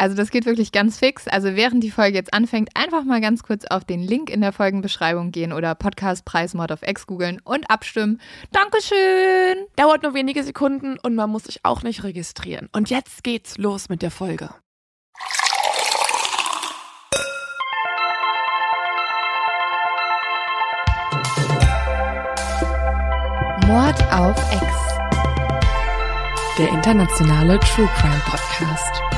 Also das geht wirklich ganz fix. Also während die Folge jetzt anfängt, einfach mal ganz kurz auf den Link in der Folgenbeschreibung gehen oder Podcastpreis Mod of X googeln und abstimmen. Dankeschön! Dauert nur wenige Sekunden und man muss sich auch nicht registrieren. Und jetzt geht's los mit der Folge. Mord auf X. Der internationale True Crime Podcast.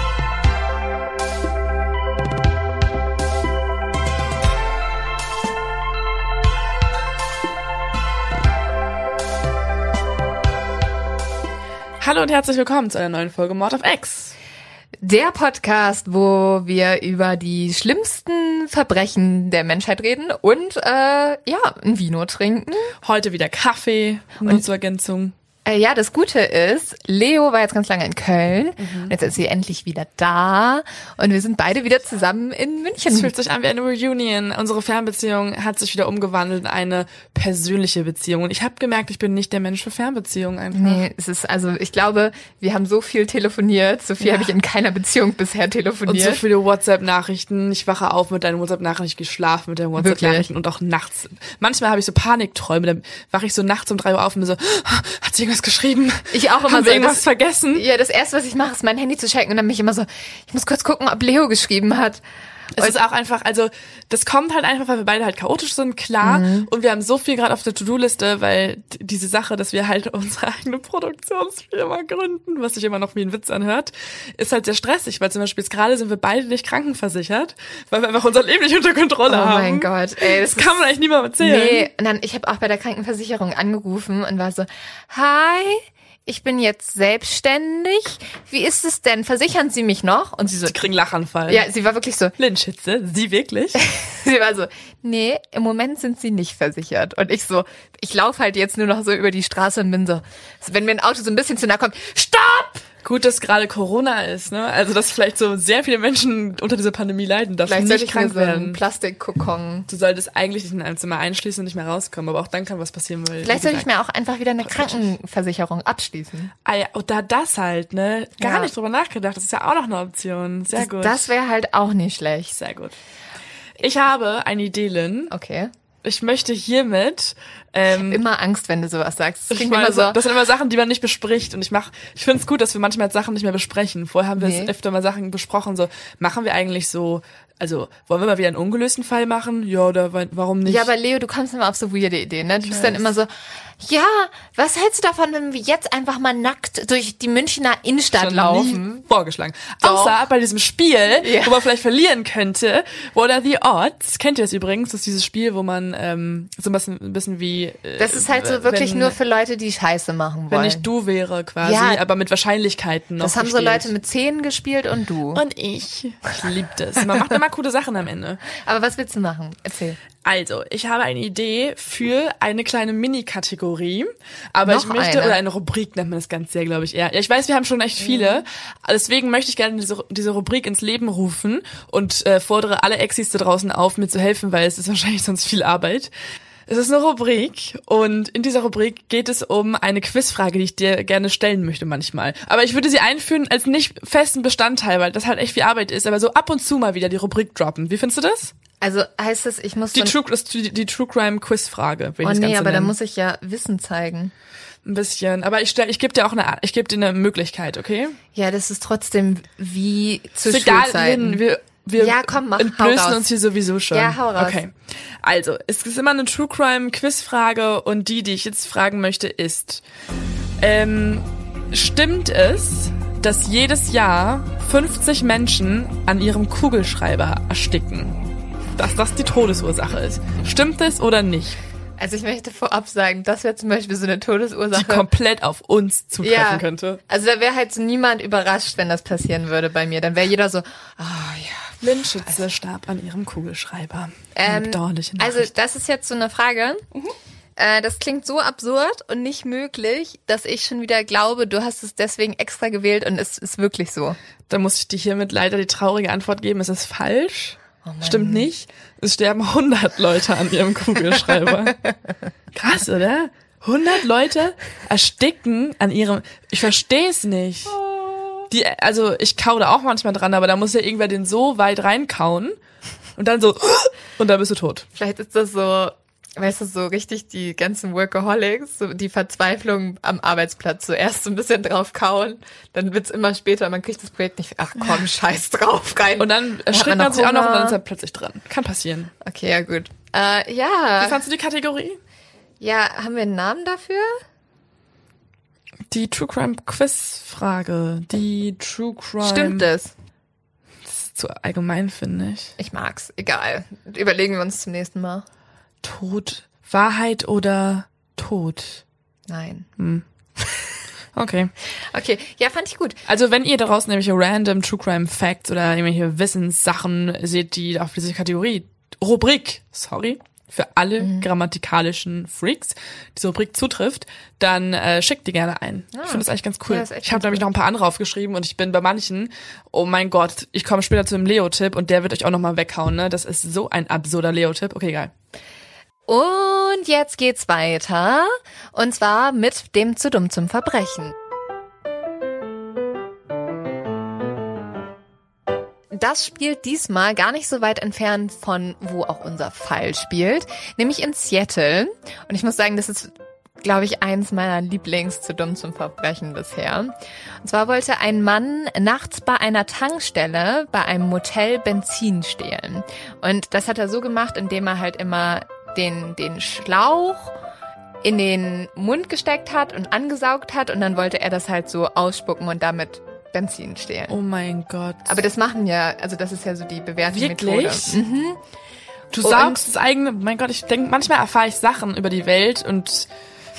Hallo und herzlich willkommen zu einer neuen Folge Mord of X. Der Podcast, wo wir über die schlimmsten Verbrechen der Menschheit reden und äh, ja, ein Vino trinken. Heute wieder Kaffee, nur zur Ergänzung. Äh, ja, das Gute ist, Leo war jetzt ganz lange in Köln. Und jetzt ist sie endlich wieder da. Und wir sind beide wieder zusammen in München. Es fühlt sich an wie eine Reunion. Unsere Fernbeziehung hat sich wieder umgewandelt in eine persönliche Beziehung. Und ich habe gemerkt, ich bin nicht der Mensch für Fernbeziehungen einfach. Nee, es ist also, ich glaube, wir haben so viel telefoniert. So viel Ja. habe ich in keiner Beziehung bisher Und so telefoniert. viele WhatsApp-Nachrichten. Ich wache auf mit deinen WhatsApp-Nachrichten, ich gehe schlafen mit deinen WhatsApp-Nachrichten und auch nachts. Manchmal habe ich so Panikträume, dann wache ich so nachts um drei Uhr auf und bin so, hat sie irgendwas geschrieben? Ich auch immer Haben so, wir irgendwas das- vergessen? ja, das erste, was ich mache, ist mein Handy zu checken und dann bin ich immer so, ich muss kurz gucken, ob Leo geschrieben hat. Es ist auch einfach, also das kommt halt einfach, weil wir beide halt chaotisch sind, klar. Mhm. Und wir haben so viel gerade auf der To-Do-Liste, weil diese Sache, dass wir halt unsere eigene Produktionsfirma gründen, was sich immer noch wie ein Witz anhört, ist halt sehr stressig, weil zum Beispiel jetzt gerade sind wir beide nicht krankenversichert, weil wir einfach unser Leben nicht unter Kontrolle Oh haben. mein Gott, ey, das Das kann man eigentlich niemandem erzählen. Nee, und dann, ich habe auch bei der Krankenversicherung angerufen und war so, hi, ich bin jetzt selbstständig. Wie ist es denn? Versichern Sie mich noch? Und sie so, Die kriegen Lachanfall. ja, sie war wirklich so, Lynchitze, sie wirklich? sie war so, nee, im Moment sind Sie nicht versichert. Und ich so, ich laufe halt jetzt nur noch so über die Straße und bin so, wenn mir ein Auto so ein bisschen zu nahe kommt, stopp! Gut, dass gerade Corona ist, ne? Also, dass vielleicht so sehr viele Menschen unter dieser Pandemie leiden, dass nicht krank werden. Plastikkokon. Du solltest eigentlich dich in einem Zimmer einschließen und nicht mehr rauskommen, aber auch dann kann was passieren, weil. Vielleicht sollte ich mir auch einfach wieder eine Krankenversicherung abschließen. Ah ja, und da das halt, ne? Gar Ja. nicht drüber nachgedacht. Das ist ja auch noch eine Option. Sehr gut. Das wäre halt auch nicht schlecht. Sehr gut. Ich habe eine Idee, Lynn. Okay. Ich möchte hiermit ähm, Immer Angst, wenn du sowas sagst. Das Ich klingt immer so. Das sind immer Sachen, die man nicht bespricht. Und ich mach, ich finde es gut, dass wir manchmal Sachen nicht mehr besprechen. Vorher haben wir Nee. es öfter mal Sachen besprochen. So, machen wir eigentlich so, also wollen wir mal wieder einen ungelösten Fall machen? Ja, oder wa- warum nicht? Ja, aber Leo, du kommst immer auf so weirde Ideen, ne? Du bist dann immer so, ja, was hältst du davon, wenn wir jetzt einfach mal nackt durch die Münchner Innenstadt Schon laufen? vorgeschlagen. Doch. Außer bei diesem Spiel, Ja. wo man vielleicht verlieren könnte. What are the odds? Kennt ihr das übrigens? Das ist dieses Spiel, wo man ähm, so ein bisschen, ein bisschen wie äh, Das ist halt so wirklich wenn, nur für Leute, die Scheiße machen wenn wollen. ich du wäre quasi, Ja. aber mit Wahrscheinlichkeiten noch das haben so gespielt. Leute mit Zähnen gespielt und du. und ich. Ich lieb das. Man macht immer coole Sachen am Ende. Aber was willst du machen? Erzähl. Also, ich habe eine Idee für eine kleine Mini-Kategorie, aber Noch ich möchte, eine? oder eine Rubrik nennt man das ganz sehr, glaube ich, eher. Ja, ich weiß, wir haben schon echt viele, deswegen möchte ich gerne diese, diese Rubrik ins Leben rufen und äh, fordere alle Exis da draußen auf, mir zu helfen, weil es ist wahrscheinlich sonst viel Arbeit. Es ist eine Rubrik und in dieser Rubrik geht es um eine Quizfrage, die ich dir gerne stellen möchte manchmal. Aber ich würde sie einführen als nicht festen Bestandteil, weil das halt echt viel Arbeit ist, aber so ab und zu mal wieder die Rubrik droppen. Wie findest du das? Also heißt das, ich muss Die True, die, die True Crime Quizfrage. will ich Oh das nee, Ganze aber da muss ich ja Wissen zeigen. ein bisschen. Aber ich stell, ich gebe dir auch eine, ich gebe dir eine Möglichkeit, okay? Ja, das ist trotzdem wie zu Ist egal, Schulzeiten. Lynn, wir, wir Ja, komm, mach, entblößen uns hier sowieso schon. Ja, hau raus. Okay. Also, es ist immer eine True Crime Quizfrage und die, die ich jetzt fragen möchte, ist, ähm, stimmt es, dass jedes Jahr 50 Menschen an ihrem Kugelschreiber ersticken? Dass das die Todesursache ist. Stimmt es oder nicht? Also ich möchte vorab sagen, das wäre zum Beispiel so eine Todesursache. Die komplett auf uns zutreffen ja, könnte. Also da wäre halt so niemand überrascht, wenn das passieren würde bei mir. Dann wäre jeder so, ah oh, ja. Blindschütze starb an ihrem Kugelschreiber. Ähm, also das ist jetzt so eine Frage. Mhm. Äh, das klingt so absurd und nicht möglich, dass ich schon wieder glaube, du hast es deswegen extra gewählt und es ist wirklich so. Da muss ich dir hiermit leider die traurige Antwort geben, es ist falsch. Oh Stimmt nicht. Es sterben 100 Leute an ihrem Kugelschreiber. Krass, oder? 100 Leute ersticken an ihrem. Ich verstehe es nicht. Die, also ich kau da auch manchmal dran, aber da muss ja irgendwer den so weit reinkauen und dann so und dann bist du tot. Vielleicht ist das so weißt du, so richtig die ganzen Workaholics, so die Verzweiflung am Arbeitsplatz. Zuerst so ein bisschen drauf kauen, dann wird's immer später, man kriegt das Projekt nicht, ach komm, scheiß drauf, rein. Und dann erschrickt man sich auch noch und dann ist er plötzlich dran. Kann passieren. Okay, ja gut. Äh, ja. Wie fandst du die Kategorie? Ja, haben wir einen Namen dafür? Die True Crime Quiz Frage. Die True Crime. Stimmt es? Das ist zu allgemein, finde ich. Ich mag's. Egal. Überlegen wir uns zum nächsten Mal. Tod, Wahrheit oder Tod? Nein. Hm. Okay. Okay, ja, fand ich gut. Also wenn ihr daraus nämlich random True Crime Facts oder irgendwelche Wissenssachen seht, die auf diese Kategorie, Rubrik, sorry, für alle mhm. grammatikalischen Freaks diese Rubrik zutrifft, dann äh, schickt die gerne ein. Ah. Ich finde das eigentlich ganz cool. Ja, ich habe nämlich noch ein paar andere aufgeschrieben und ich bin bei manchen, oh mein Gott, ich komme später zu dem Leo-Tipp und der wird euch auch nochmal weghauen, ne? Das ist so ein absurder Leo-Tipp. Okay, geil. Und jetzt geht's weiter. Und zwar mit dem zu dumm zum Verbrechen. Das spielt diesmal gar nicht so weit entfernt von wo auch unser Fall spielt, nämlich in Seattle. Und ich muss sagen, das ist glaube ich, eins meiner Lieblings zu dumm zum Verbrechen bisher. Und zwar wollte ein Mann nachts bei einer Tankstelle bei einem Motel Benzin stehlen. Und das hat er so gemacht, indem er halt immer den, den Schlauch in den Mund gesteckt hat und angesaugt hat und dann wollte er das halt so ausspucken und damit Benzin stehlen. Oh mein Gott. Aber das machen ja, also das ist ja so die bewährte Wirklich? Methode. Mhm. Du saugst das eigene, mein Gott, ich denke, manchmal erfahre ich Sachen über die Welt und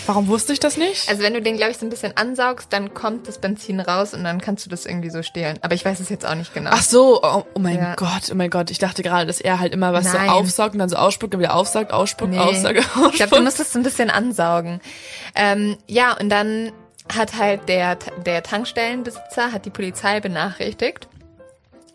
Warum wusste ich das nicht? Also wenn du den, glaube ich, so ein bisschen ansaugst, dann kommt das Benzin raus und dann kannst du das irgendwie so stehlen. Aber ich weiß es jetzt auch nicht genau. Ach so, oh, oh mein ja. Gott, oh mein Gott. Ich dachte gerade, dass er halt immer was Nein. so aufsaugt und dann so ausspuckt und wieder aufsaugt, ausspuckt, nee. aussaugt, ausspuckt. Ich glaube, du musst es so ein bisschen ansaugen. Ähm, ja, und dann hat halt der, der Tankstellenbesitzer, hat die Polizei benachrichtigt.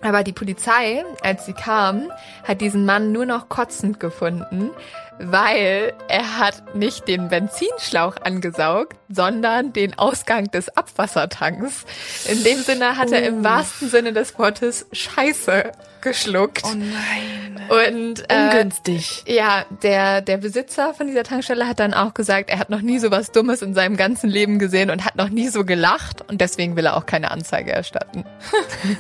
Aber die Polizei, als sie kam, hat diesen Mann nur noch kotzend gefunden, weil er hat nicht den Benzinschlauch angesaugt, sondern den Ausgang des Abwassertanks. In dem Sinne hat er im oh. wahrsten Sinne des Wortes Scheiße geschluckt. Oh nein. Und äh, ungünstig. Ja, der der Besitzer von dieser Tankstelle hat dann auch gesagt, er hat noch nie so was Dummes in seinem ganzen Leben gesehen und hat noch nie so gelacht und deswegen will er auch keine Anzeige erstatten.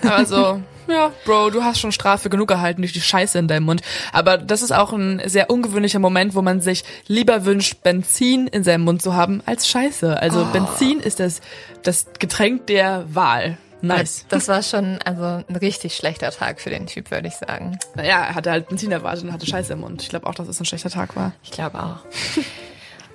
Also ja, Bro, du hast schon Strafe genug erhalten durch die Scheiße in deinem Mund. Aber das ist auch ein sehr ungewöhnlicher Moment, wo man sich lieber wünscht, Benzin in seinem Mund zu haben als Scheiße. Also oh. Benzin ist das, das Getränk der Wahl. Nice. Das war schon also ein richtig schlechter Tag für den Typ, würde ich sagen. Naja, er hatte halt Benzin erwartet und hatte Scheiße im Mund. Ich glaube auch, dass es ein schlechter Tag war. Ich glaube auch.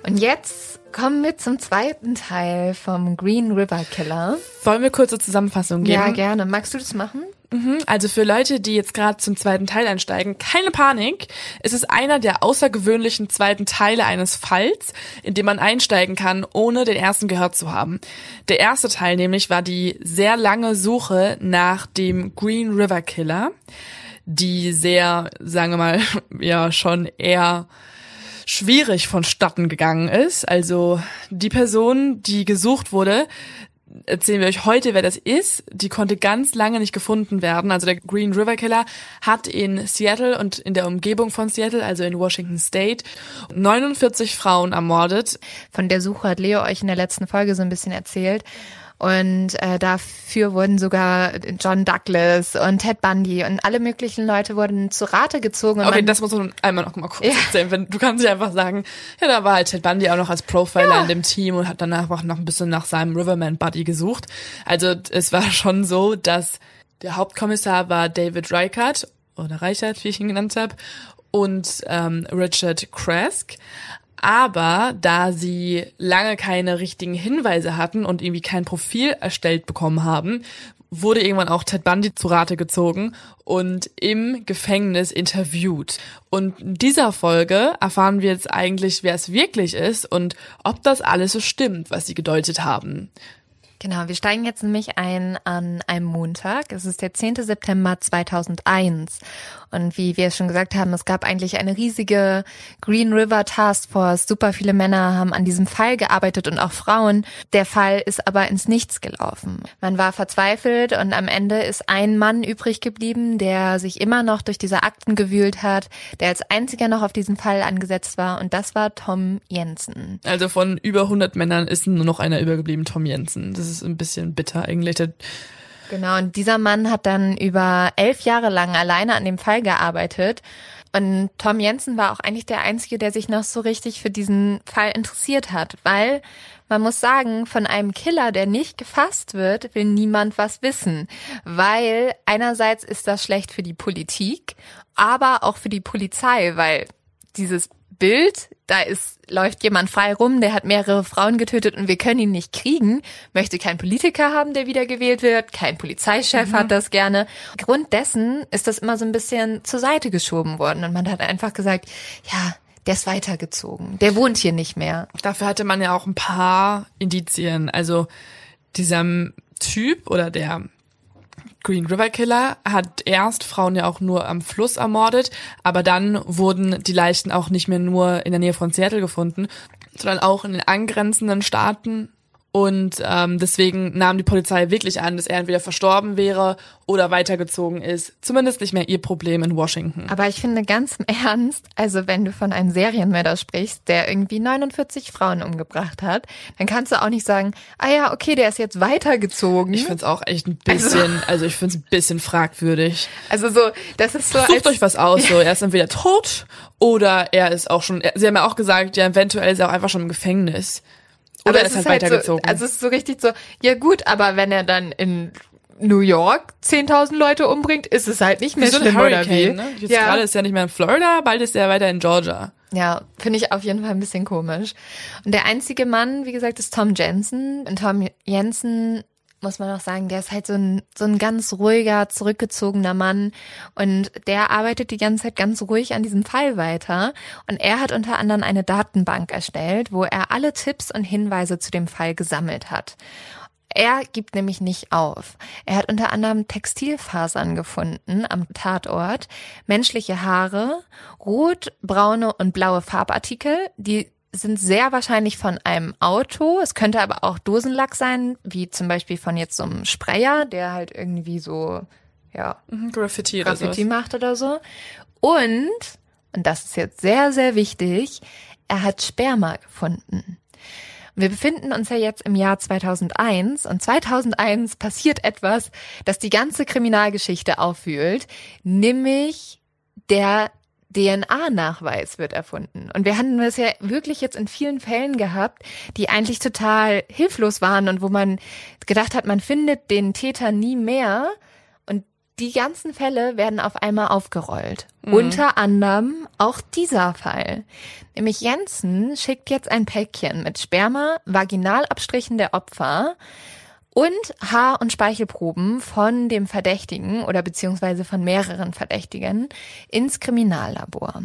und jetzt kommen wir zum zweiten Teil vom Green River Killer. Wollen wir kurze Zusammenfassung geben? Ja, gerne. Magst du das machen? Mhm. Also für Leute, die jetzt gerade zum zweiten Teil einsteigen, keine Panik. Es ist einer der außergewöhnlichen zweiten Teile eines Falls, in dem man einsteigen kann, ohne den ersten gehört zu haben. Der erste Teil nämlich war die sehr lange Suche nach dem Green River Killer, die sehr, sagen wir mal, ja schon eher schwierig vonstatten gegangen ist. Also die Person, die gesucht wurde, erzählen wir euch heute, wer das ist. Die konnte ganz lange nicht gefunden werden. Also der Green River Killer hat in Seattle und in der Umgebung von Seattle, also in Washington State, 49 Frauen ermordet. Von der Suche hat Leo euch in der letzten Folge so ein bisschen erzählt. Und äh, dafür wurden sogar John Douglas und Ted Bundy und alle möglichen Leute wurden zu Rate gezogen. Okay, das muss man einmal noch mal kurz ja. erzählen. Wenn, du kannst ja einfach sagen, ja, da war halt Ted Bundy auch noch als Profiler ja. in dem Team und hat danach auch noch ein bisschen nach seinem Riverman Buddy gesucht. Also es war schon so, dass der Hauptkommissar war David Reichert oder Reichert, wie ich ihn genannt habe, und ähm, Richard Krask. Aber da sie lange keine richtigen Hinweise hatten und irgendwie kein Profil erstellt bekommen haben, wurde irgendwann auch Ted Bundy zu Rate gezogen und im Gefängnis interviewt. Und in dieser Folge erfahren wir jetzt eigentlich, wer es wirklich ist und ob das alles so stimmt, was sie gedeutet haben. Genau, wir steigen jetzt nämlich ein an einem Montag. Es ist der 10. September 2001. Und wie wir es schon gesagt haben, es gab eigentlich eine riesige Green River Task Force. Super viele Männer haben an diesem Fall gearbeitet und auch Frauen. Der Fall ist aber ins Nichts gelaufen. Man war verzweifelt und am Ende ist ein Mann übrig geblieben, der sich immer noch durch diese Akten gewühlt hat, der als einziger noch auf diesen Fall angesetzt war. Und das war Tom Jensen. Also von über 100 Männern ist nur noch einer übergeblieben, Tom Jensen. Das ist ein bisschen bitter eigentlich. Genau, und dieser Mann hat dann über elf Jahre lang alleine an dem Fall gearbeitet. Und Tom Jensen war auch eigentlich der Einzige, der sich noch so richtig für diesen Fall interessiert hat, weil man muss sagen, von einem Killer, der nicht gefasst wird, will niemand was wissen, weil einerseits ist das schlecht für die Politik, aber auch für die Polizei, weil dieses Bild, da ist, läuft jemand frei rum, der hat mehrere Frauen getötet und wir können ihn nicht kriegen, möchte kein Politiker haben, der wieder gewählt wird, kein Polizeichef mhm. hat das gerne. Grund dessen ist das immer so ein bisschen zur Seite geschoben worden und man hat einfach gesagt, ja, der ist weitergezogen, der wohnt hier nicht mehr. Dafür hatte man ja auch ein paar Indizien, also dieser Typ oder der Green River Killer hat erst Frauen ja auch nur am Fluss ermordet, aber dann wurden die Leichen auch nicht mehr nur in der Nähe von Seattle gefunden, sondern auch in den angrenzenden Staaten und ähm, deswegen nahm die Polizei wirklich an, dass er entweder verstorben wäre oder weitergezogen ist. Zumindest nicht mehr ihr Problem in Washington. Aber ich finde ganz im Ernst, also wenn du von einem Serienmörder sprichst, der irgendwie 49 Frauen umgebracht hat, dann kannst du auch nicht sagen, ah ja, okay, der ist jetzt weitergezogen. Ich finde es auch echt ein bisschen, also, also ich finde es ein bisschen fragwürdig. Also so, das ist so. Sucht euch was aus, so er ist entweder tot oder er ist auch schon. Sie haben ja auch gesagt, ja, eventuell ist er auch einfach schon im Gefängnis. Oder aber er ist halt, halt weitergezogen. So, also es ist so richtig so, ja gut, aber wenn er dann in New York 10.000 Leute umbringt, ist es halt nicht mehr so schlimm, oder wie? Ne? Jetzt ja. gerade ist er nicht mehr in Florida, bald ist er weiter in Georgia. Ja, finde ich auf jeden Fall ein bisschen komisch. Und der einzige Mann, wie gesagt, ist Tom Jensen. Und Tom Jensen muss man auch sagen, der ist halt so ein, so ein ganz ruhiger, zurückgezogener Mann und der arbeitet die ganze Zeit ganz ruhig an diesem Fall weiter und er hat unter anderem eine Datenbank erstellt, wo er alle Tipps und Hinweise zu dem Fall gesammelt hat. Er gibt nämlich nicht auf. Er hat unter anderem Textilfasern gefunden am Tatort, menschliche Haare, rot, braune und blaue Farbartikel, die sind sehr wahrscheinlich von einem Auto. Es könnte aber auch Dosenlack sein, wie zum Beispiel von jetzt so einem Sprayer, der halt irgendwie so, ja, mhm, Graffiti, Graffiti macht oder so. Und, und das ist jetzt sehr, sehr wichtig, er hat Sperma gefunden. Wir befinden uns ja jetzt im Jahr 2001 und 2001 passiert etwas, das die ganze Kriminalgeschichte aufwühlt, nämlich der DNA-Nachweis wird erfunden. Und wir hatten das ja wirklich jetzt in vielen Fällen gehabt, die eigentlich total hilflos waren und wo man gedacht hat, man findet den Täter nie mehr. Und die ganzen Fälle werden auf einmal aufgerollt. Mhm. Unter anderem auch dieser Fall. Nämlich Jensen schickt jetzt ein Päckchen mit Sperma, Vaginalabstrichen der Opfer, und Haar- und Speichelproben von dem Verdächtigen oder beziehungsweise von mehreren Verdächtigen ins Kriminallabor.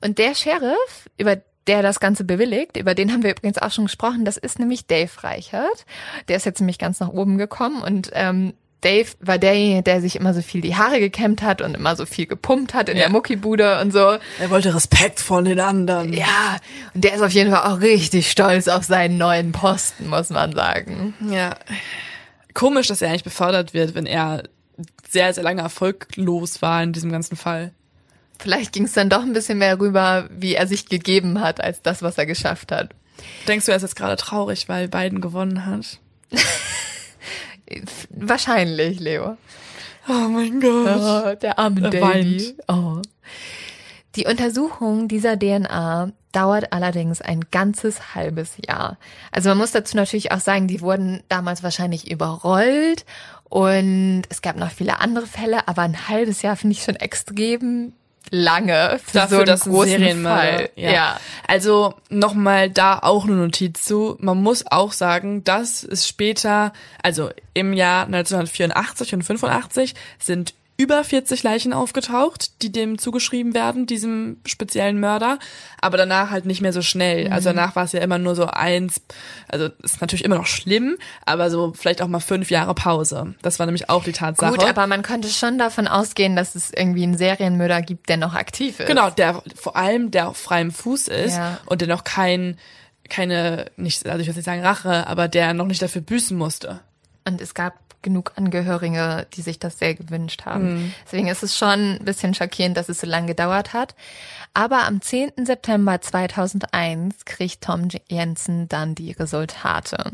Und der Sheriff, über der das Ganze bewilligt, über den haben wir übrigens auch schon gesprochen, das ist nämlich Dave Reichert. Der ist jetzt nämlich ganz nach oben gekommen und ähm, Dave war derjenige, der sich immer so viel die Haare gekämmt hat und immer so viel gepumpt hat in ja. der Muckibude und so. Er wollte Respekt von den anderen. Ja, und der ist auf jeden Fall auch richtig stolz auf seinen neuen Posten, muss man sagen. Ja. Komisch, dass er eigentlich befördert wird, wenn er sehr, sehr lange erfolglos war in diesem ganzen Fall. Vielleicht ging es dann doch ein bisschen mehr rüber, wie er sich gegeben hat, als das, was er geschafft hat. Denkst du, er ist jetzt gerade traurig, weil Biden gewonnen hat? Wahrscheinlich, Leo. Oh mein Gott. Oh, der arme er Davy. Oh. Die Untersuchung dieser DNA dauert allerdings ein ganzes halbes Jahr. Also man muss dazu natürlich auch sagen, die wurden damals wahrscheinlich überrollt und es gab noch viele andere Fälle, aber ein halbes Jahr finde ich schon extrem lange für Dafür, so einen dass ein großen Serienmörder. Fall. Ja. Also nochmal da auch eine Notiz zu. Man muss auch sagen, dass es später, also im Jahr 1984 und 85 sind über 40 Leichen aufgetaucht, die dem zugeschrieben werden, diesem speziellen Mörder, aber danach halt nicht mehr so schnell. Also danach war es ja immer nur so eins, also ist natürlich immer noch schlimm, aber so vielleicht auch mal fünf Jahre Pause. Das war nämlich auch die Tatsache. Gut, aber man könnte schon davon ausgehen, dass es irgendwie einen Serienmörder gibt, der noch aktiv ist. Genau, der vor allem, der auf freiem Fuß ist Ja. und der noch kein, keine, nicht, also ich will nicht sagen Rache, aber der noch nicht dafür büßen musste. Und es gab genug Angehörige, die sich das sehr gewünscht haben. Deswegen ist es schon ein bisschen schockierend, dass es so lange gedauert hat. Aber am 10. September 2001 kriegt Tom Jensen dann die Resultate.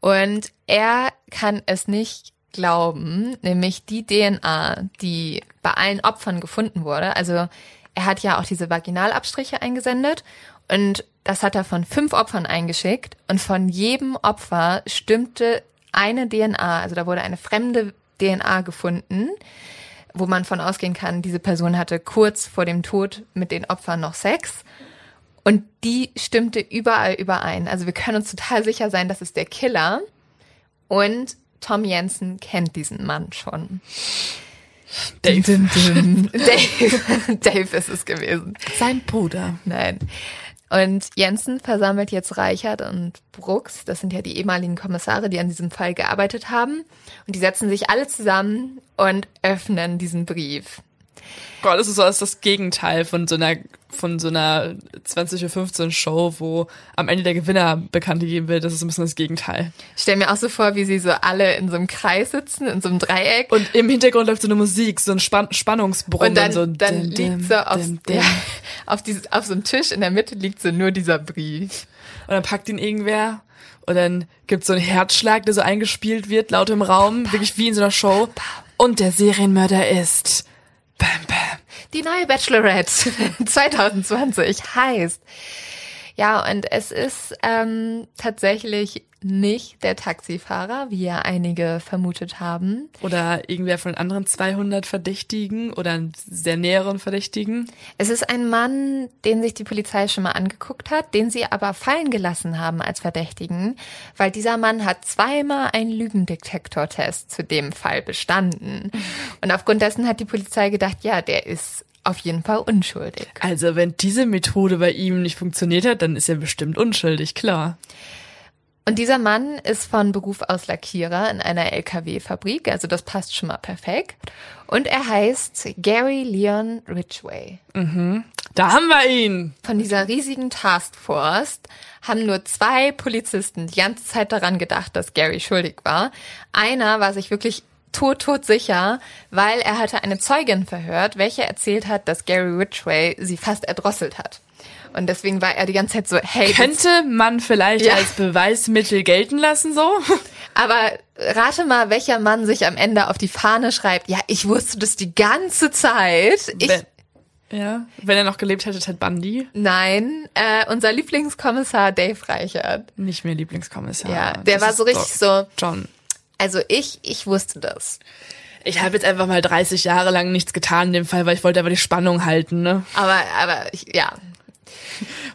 Und er kann es nicht glauben, nämlich die DNA, die bei allen Opfern gefunden wurde. Also er hat ja auch diese Vaginalabstriche eingesendet und das hat er von fünf Opfern eingeschickt und von jedem Opfer stimmte eine DNA, also da wurde eine fremde DNA gefunden, wo man von ausgehen kann, diese Person hatte kurz vor dem Tod mit den Opfern noch Sex. Und die stimmte überall überein. Also wir können uns total sicher sein, das ist der Killer. Und Tom Jensen kennt diesen Mann schon. Dave. Dave. Dave ist es gewesen. Sein Bruder. Nein. Und Jensen versammelt jetzt Reichert und Brooks, das sind ja die ehemaligen Kommissare, die an diesem Fall gearbeitet haben. Und die setzen sich alle zusammen und öffnen diesen Brief. Gott, das ist so als das Gegenteil von so einer, von so einer 20.15 Uhr Show, wo am Ende der Gewinner bekannt gegeben wird. Das ist ein bisschen das Gegenteil. Ich stelle mir auch so vor, wie sie so alle in so einem Kreis sitzen, in so einem Dreieck. Und im Hintergrund läuft so eine Musik, so ein Spann Spannungsbrummen. Und dann, so dann dim, liegt dim, so auf, dim, dim. ja, auf, dieses, auf so einem Tisch in der Mitte liegt so nur dieser Brief. Und dann packt ihn irgendwer. Und dann gibt's so einen Herzschlag, der so eingespielt wird, laut im Raum, wirklich wie in so einer Show. Und der Serienmörder ist. Bam, bam. Die neue Bachelorette 2020 heißt. Ja, und es ist ähm, tatsächlich nicht der Taxifahrer, wie ja einige vermutet haben. Oder irgendwer von anderen 200 Verdächtigen oder einen sehr näheren Verdächtigen. Es ist ein Mann, den sich die Polizei schon mal angeguckt hat, den sie aber fallen gelassen haben als Verdächtigen, weil dieser Mann hat zweimal einen Lügendetektortest zu dem Fall bestanden. Und aufgrund dessen hat die Polizei gedacht, ja, der ist auf jeden Fall unschuldig. Also wenn diese Methode bei ihm nicht funktioniert hat, dann ist er bestimmt unschuldig, klar. Und dieser Mann ist von Beruf aus Lackierer in einer LKW-Fabrik, also das passt schon mal perfekt. Und er heißt Gary Leon Ridgway. Da haben wir ihn. Von dieser riesigen Taskforce haben nur zwei Polizisten die ganze Zeit daran gedacht, dass Gary schuldig war. Einer war sich wirklich tot, tot sicher, weil er hatte eine Zeugin verhört, welche erzählt hat, dass Gary Ridgway sie fast erdrosselt hat. Und deswegen war er die ganze Zeit so, hey, Könnte man vielleicht Ja. als Beweismittel gelten lassen, so? Aber rate mal, welcher Mann sich am Ende auf die Fahne schreibt, ja, ich wusste das die ganze Zeit. Ich, Wenn, ja, wenn er noch gelebt hätte, Ted Bundy. nein, äh, unser Lieblingskommissar Dave Reichert. Nicht mehr Lieblingskommissar. Ja, der Das war so richtig so, John. Also ich, ich wusste das. Ich habe jetzt einfach mal 30 Jahre lang nichts getan in dem Fall, weil ich wollte einfach die Spannung halten, ne? Aber, aber ich, ja,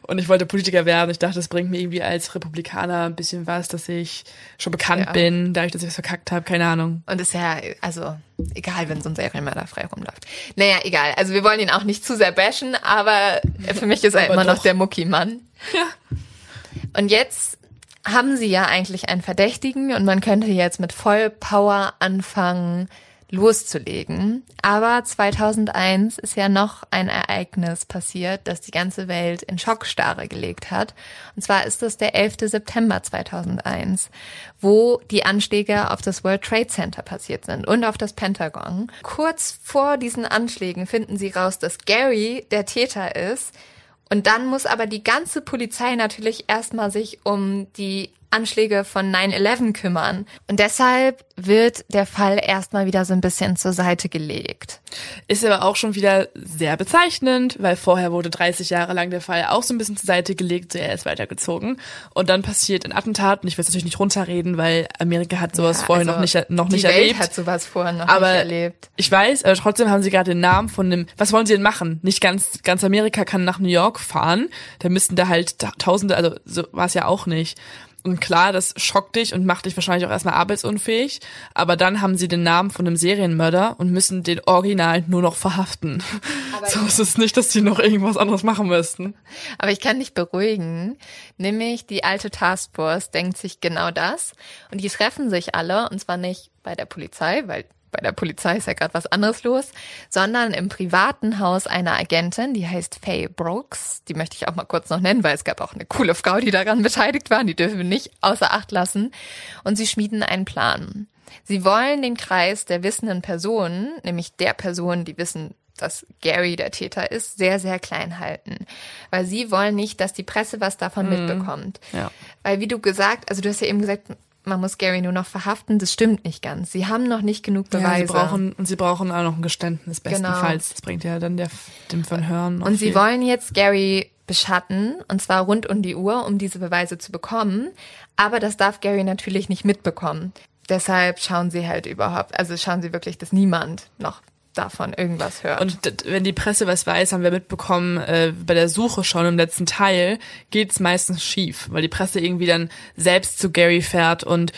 Und ich wollte Politiker werden. Ich dachte, das bringt mir irgendwie als Republikaner ein bisschen was, dass ich schon bekannt Ja. bin, dadurch, dass ich es verkackt habe, keine Ahnung. und ist ja, also, egal, wenn so ein Serienmörder frei rumläuft. Naja, egal. Also wir wollen ihn auch nicht zu sehr bashen, aber für mich ist er Aber immer noch doch. der Mucki-Mann. Ja. Und jetzt haben sie ja eigentlich einen Verdächtigen und man könnte jetzt mit Vollpower anfangen loszulegen. Aber 2001 ist ja noch ein Ereignis passiert, das die ganze Welt in Schockstarre gelegt hat. Und zwar ist es der 11. September 2001, wo die Anschläge auf das World Trade Center passiert sind und auf das Pentagon. Kurz vor diesen Anschlägen finden sie raus, dass Gary der Täter ist. Und dann muss aber die ganze Polizei natürlich erstmal sich um die Anschläge von 9-11 kümmern. Und deshalb wird der Fall erstmal wieder so ein bisschen zur Seite gelegt. Ist aber auch schon wieder sehr bezeichnend, weil vorher wurde 30 Jahre lang der Fall auch so ein bisschen zur Seite gelegt, so er ist weitergezogen. Und dann passiert ein Attentat, und ich will es natürlich nicht runterreden, weil Amerika hat sowas Ja, vorher also noch nicht, noch nicht die Welt erlebt. hat sowas vorher noch aber nicht erlebt. ich weiß, aber trotzdem haben sie gerade den Namen von dem, was wollen sie denn machen? Nicht ganz, ganz Amerika kann nach New York fahren, da müssten da halt ta- Tausende, also so war es ja auch nicht. Und klar, das schockt dich und macht dich wahrscheinlich auch erstmal arbeitsunfähig, aber dann haben sie den Namen von einem Serienmörder und müssen den Original nur noch verhaften. Aber so ist es nicht, dass die noch irgendwas anderes machen müssten. Aber ich kann dich beruhigen, nämlich die alte Taskforce denkt sich genau das und die treffen sich alle und zwar nicht bei der Polizei, weil bei der Polizei ist ja gerade was anderes los, sondern im privaten Haus einer Agentin, die heißt Faye Brooks. Die möchte ich auch mal kurz noch nennen, weil es gab auch eine coole Frau, die daran beteiligt war. Die dürfen wir nicht außer Acht lassen. Und sie schmieden einen Plan. Sie wollen den Kreis der wissenden Personen, nämlich der Personen, die wissen, dass Gary der Täter ist, sehr, sehr klein halten. Weil sie wollen nicht, dass die Presse was davon mitbekommt. Ja. Weil wie du gesagt, also du hast ja eben gesagt, man muss Gary nur noch verhaften. Das stimmt nicht ganz. Sie haben noch nicht genug Ja, Beweise. sie brauchen, und sie brauchen auch noch ein Geständnis, Genau. bestenfalls. Das bringt ja dann der, dem Verhören Und sie viel. wollen jetzt Gary beschatten, und zwar rund um die Uhr, um diese Beweise zu bekommen. Aber das darf Gary natürlich nicht mitbekommen. Deshalb schauen sie halt überhaupt, also schauen sie wirklich, dass niemand noch davon irgendwas hört. Und wenn die Presse was weiß, haben wir mitbekommen, äh, bei der Suche schon im letzten Teil, geht's meistens schief, weil die Presse irgendwie dann selbst zu Gary fährt und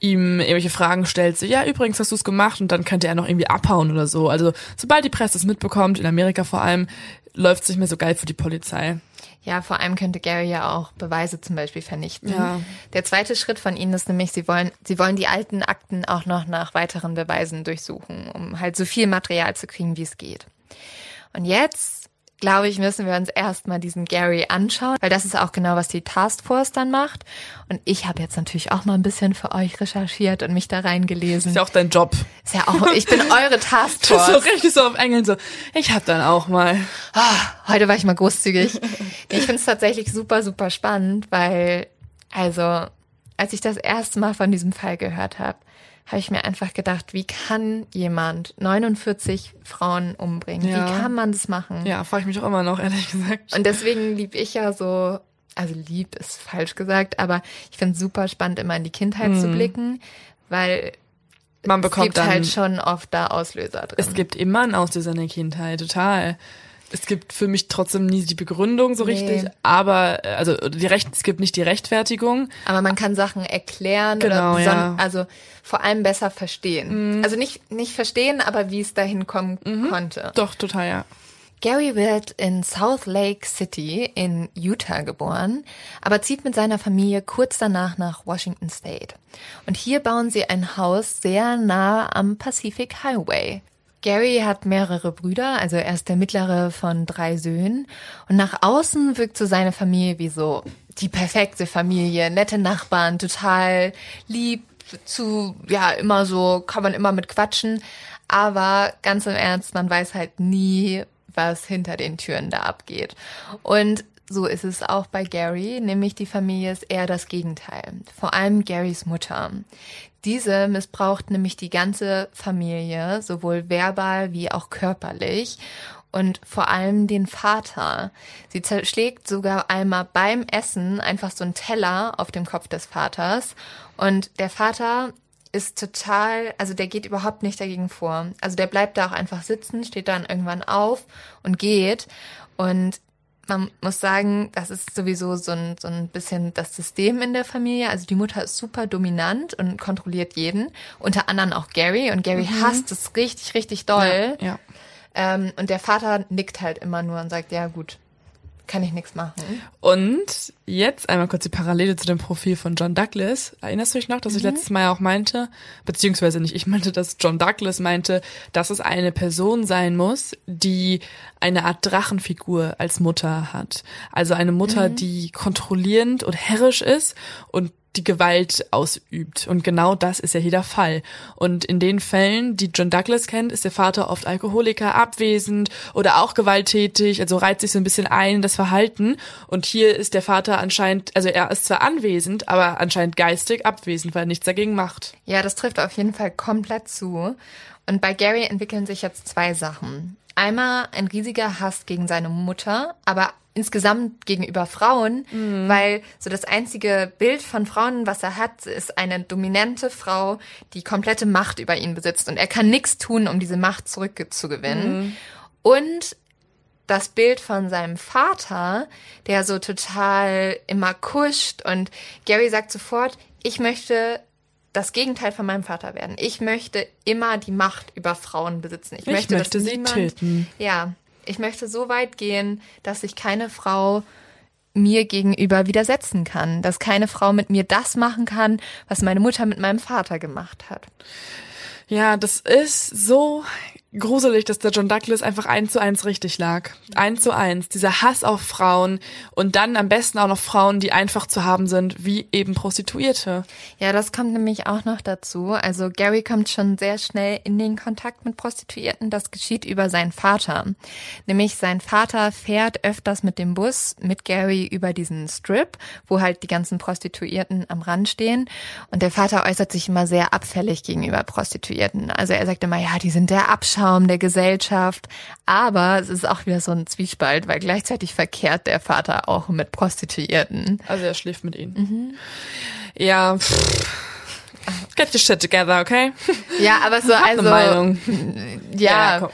ihm irgendwelche Fragen stellt, so, ja, übrigens hast du es gemacht und dann könnte er noch irgendwie abhauen oder so. Also sobald die Presse es mitbekommt, in Amerika vor allem, läuft's nicht mehr so geil für die Polizei. Ja, vor allem könnte Gary ja auch Beweise zum Beispiel vernichten. Ja. Der zweite Schritt von ihnen ist nämlich, sie wollen, sie wollen die alten Akten auch noch nach weiteren Beweisen durchsuchen, um halt so viel Material zu kriegen, wie es geht. Und jetzt, glaube ich, müssen wir uns erstmal diesen Gary anschauen, weil das ist auch genau, was die Taskforce dann macht. Und ich habe jetzt natürlich auch mal ein bisschen für euch recherchiert und mich da reingelesen. Ist ja auch dein Job. Ist ja auch, ich bin eure Taskforce. so richtig so auf Engeln so, ich hab dann auch mal. Ah, heute war ich mal großzügig. Ich finde es tatsächlich super, super spannend, weil, also, als ich das erste Mal von diesem Fall gehört habe, habe ich mir einfach gedacht, wie kann jemand 49 Frauen umbringen? Ja. Wie kann man das machen? Ja, frage ich mich auch immer noch, ehrlich gesagt. Und deswegen lieb ich ja so, also lieb ist falsch gesagt, aber ich finde es super spannend, immer in die Kindheit zu blicken, weil Man es bekommt gibt dann halt schon oft da Auslöser drin. Es gibt immer einen Auslöser in der Kindheit, total. Es gibt für mich trotzdem nie die Begründung so Nee. richtig, aber äh, also die Recht, es gibt nicht die Rechtfertigung. Aber man kann Sachen erklären Genau, oder ja. Mhm. also vor allem besser verstehen. Also nicht, nicht verstehen, aber wie es dahin kommen konnte. Doch, total, ja. Gary wird in South Lake City in Utah geboren, aber zieht mit seiner Familie kurz danach nach Washington State. Und hier bauen sie ein Haus sehr nah am Pacific Highway. Gary hat mehrere Brüder, also er ist der mittlere von drei Söhnen. Und nach außen wirkt so seine Familie wie so die perfekte Familie, nette Nachbarn, total lieb, zu, ja, immer so, kann man immer mit quatschen. Aber ganz im Ernst, man weiß halt nie, was hinter den Türen da abgeht. Und so ist es auch bei Gary, nämlich die Familie ist eher das Gegenteil. Vor allem Garys Mutter. Diese missbraucht nämlich die ganze Familie, sowohl verbal wie auch körperlich. Und vor allem den Vater. Sie zerschlägt sogar einmal beim Essen einfach so einen Teller auf dem Kopf des Vaters. Und der Vater ist total, also der geht überhaupt nicht dagegen vor. Also der bleibt da auch einfach sitzen, steht dann irgendwann auf und geht. Und man muss sagen, das ist sowieso so ein, so ein bisschen das System in der Familie. Also die Mutter ist super dominant und kontrolliert jeden, unter anderem auch Gary. Und Gary hasst es richtig, richtig doll. Ja. Ähm, und der Vater nickt halt immer nur und sagt, ja gut, kann ich nichts machen. Und jetzt einmal kurz die Parallele zu dem Profil von John Douglas. Erinnerst du dich noch, dass ich letztes Mal auch meinte, beziehungsweise nicht, ich meinte, dass John Douglas meinte, dass es eine Person sein muss, die eine Art Drachenfigur als Mutter hat. Also eine Mutter, die kontrollierend und herrisch ist und die Gewalt ausübt. Und genau das ist ja hier der Fall. Und in den Fällen, die John Douglas kennt, ist der Vater oft Alkoholiker, abwesend oder auch gewalttätig, also reizt sich so ein bisschen ein in das Verhalten. Und hier ist der Vater anscheinend, also er ist zwar anwesend, aber anscheinend geistig abwesend, weil er nichts dagegen macht. Ja, das trifft auf jeden Fall komplett zu. Und bei Gary entwickeln sich jetzt zwei Sachen. Einmal ein riesiger Hass gegen seine Mutter, aber insgesamt gegenüber Frauen, mhm. weil so das einzige Bild von Frauen, was er hat, ist eine dominante Frau, die komplette Macht über ihn besitzt und er kann nichts tun, um diese Macht zurückzugewinnen. Mhm. Und das Bild von seinem Vater, der so total immer kuscht und Gary sagt sofort, ich möchte das Gegenteil von meinem Vater werden. Ich möchte immer die Macht über Frauen besitzen. Ich, ich möchte, möchte sie niemand, töten. Ja, ich möchte so weit gehen, dass sich keine Frau mir gegenüber widersetzen kann, dass keine Frau mit mir das machen kann, was meine Mutter mit meinem Vater gemacht hat. Ja, das ist so gruselig, dass der John Douglas einfach eins zu eins richtig lag. Eins zu eins. Dieser Hass auf Frauen und dann am besten auch noch Frauen, die einfach zu haben sind, wie eben Prostituierte. Ja, das kommt nämlich auch noch dazu. Also Gary kommt schon sehr schnell in den Kontakt mit Prostituierten. Das geschieht über seinen Vater. Nämlich sein Vater fährt öfters mit dem Bus mit Gary über diesen Strip, wo halt die ganzen Prostituierten am Rand stehen. Und der Vater äußert sich immer sehr abfällig gegenüber Prostituierten. Also er sagt immer, ja, die sind der Abschau Schaum der Gesellschaft. Aber es ist auch wieder so ein Zwiespalt, weil gleichzeitig verkehrt der Vater auch mit Prostituierten. Also er schläft mit ihnen. Mhm. Ja. Get your shit together, okay? Ja, aber so also Meinung. ja, ja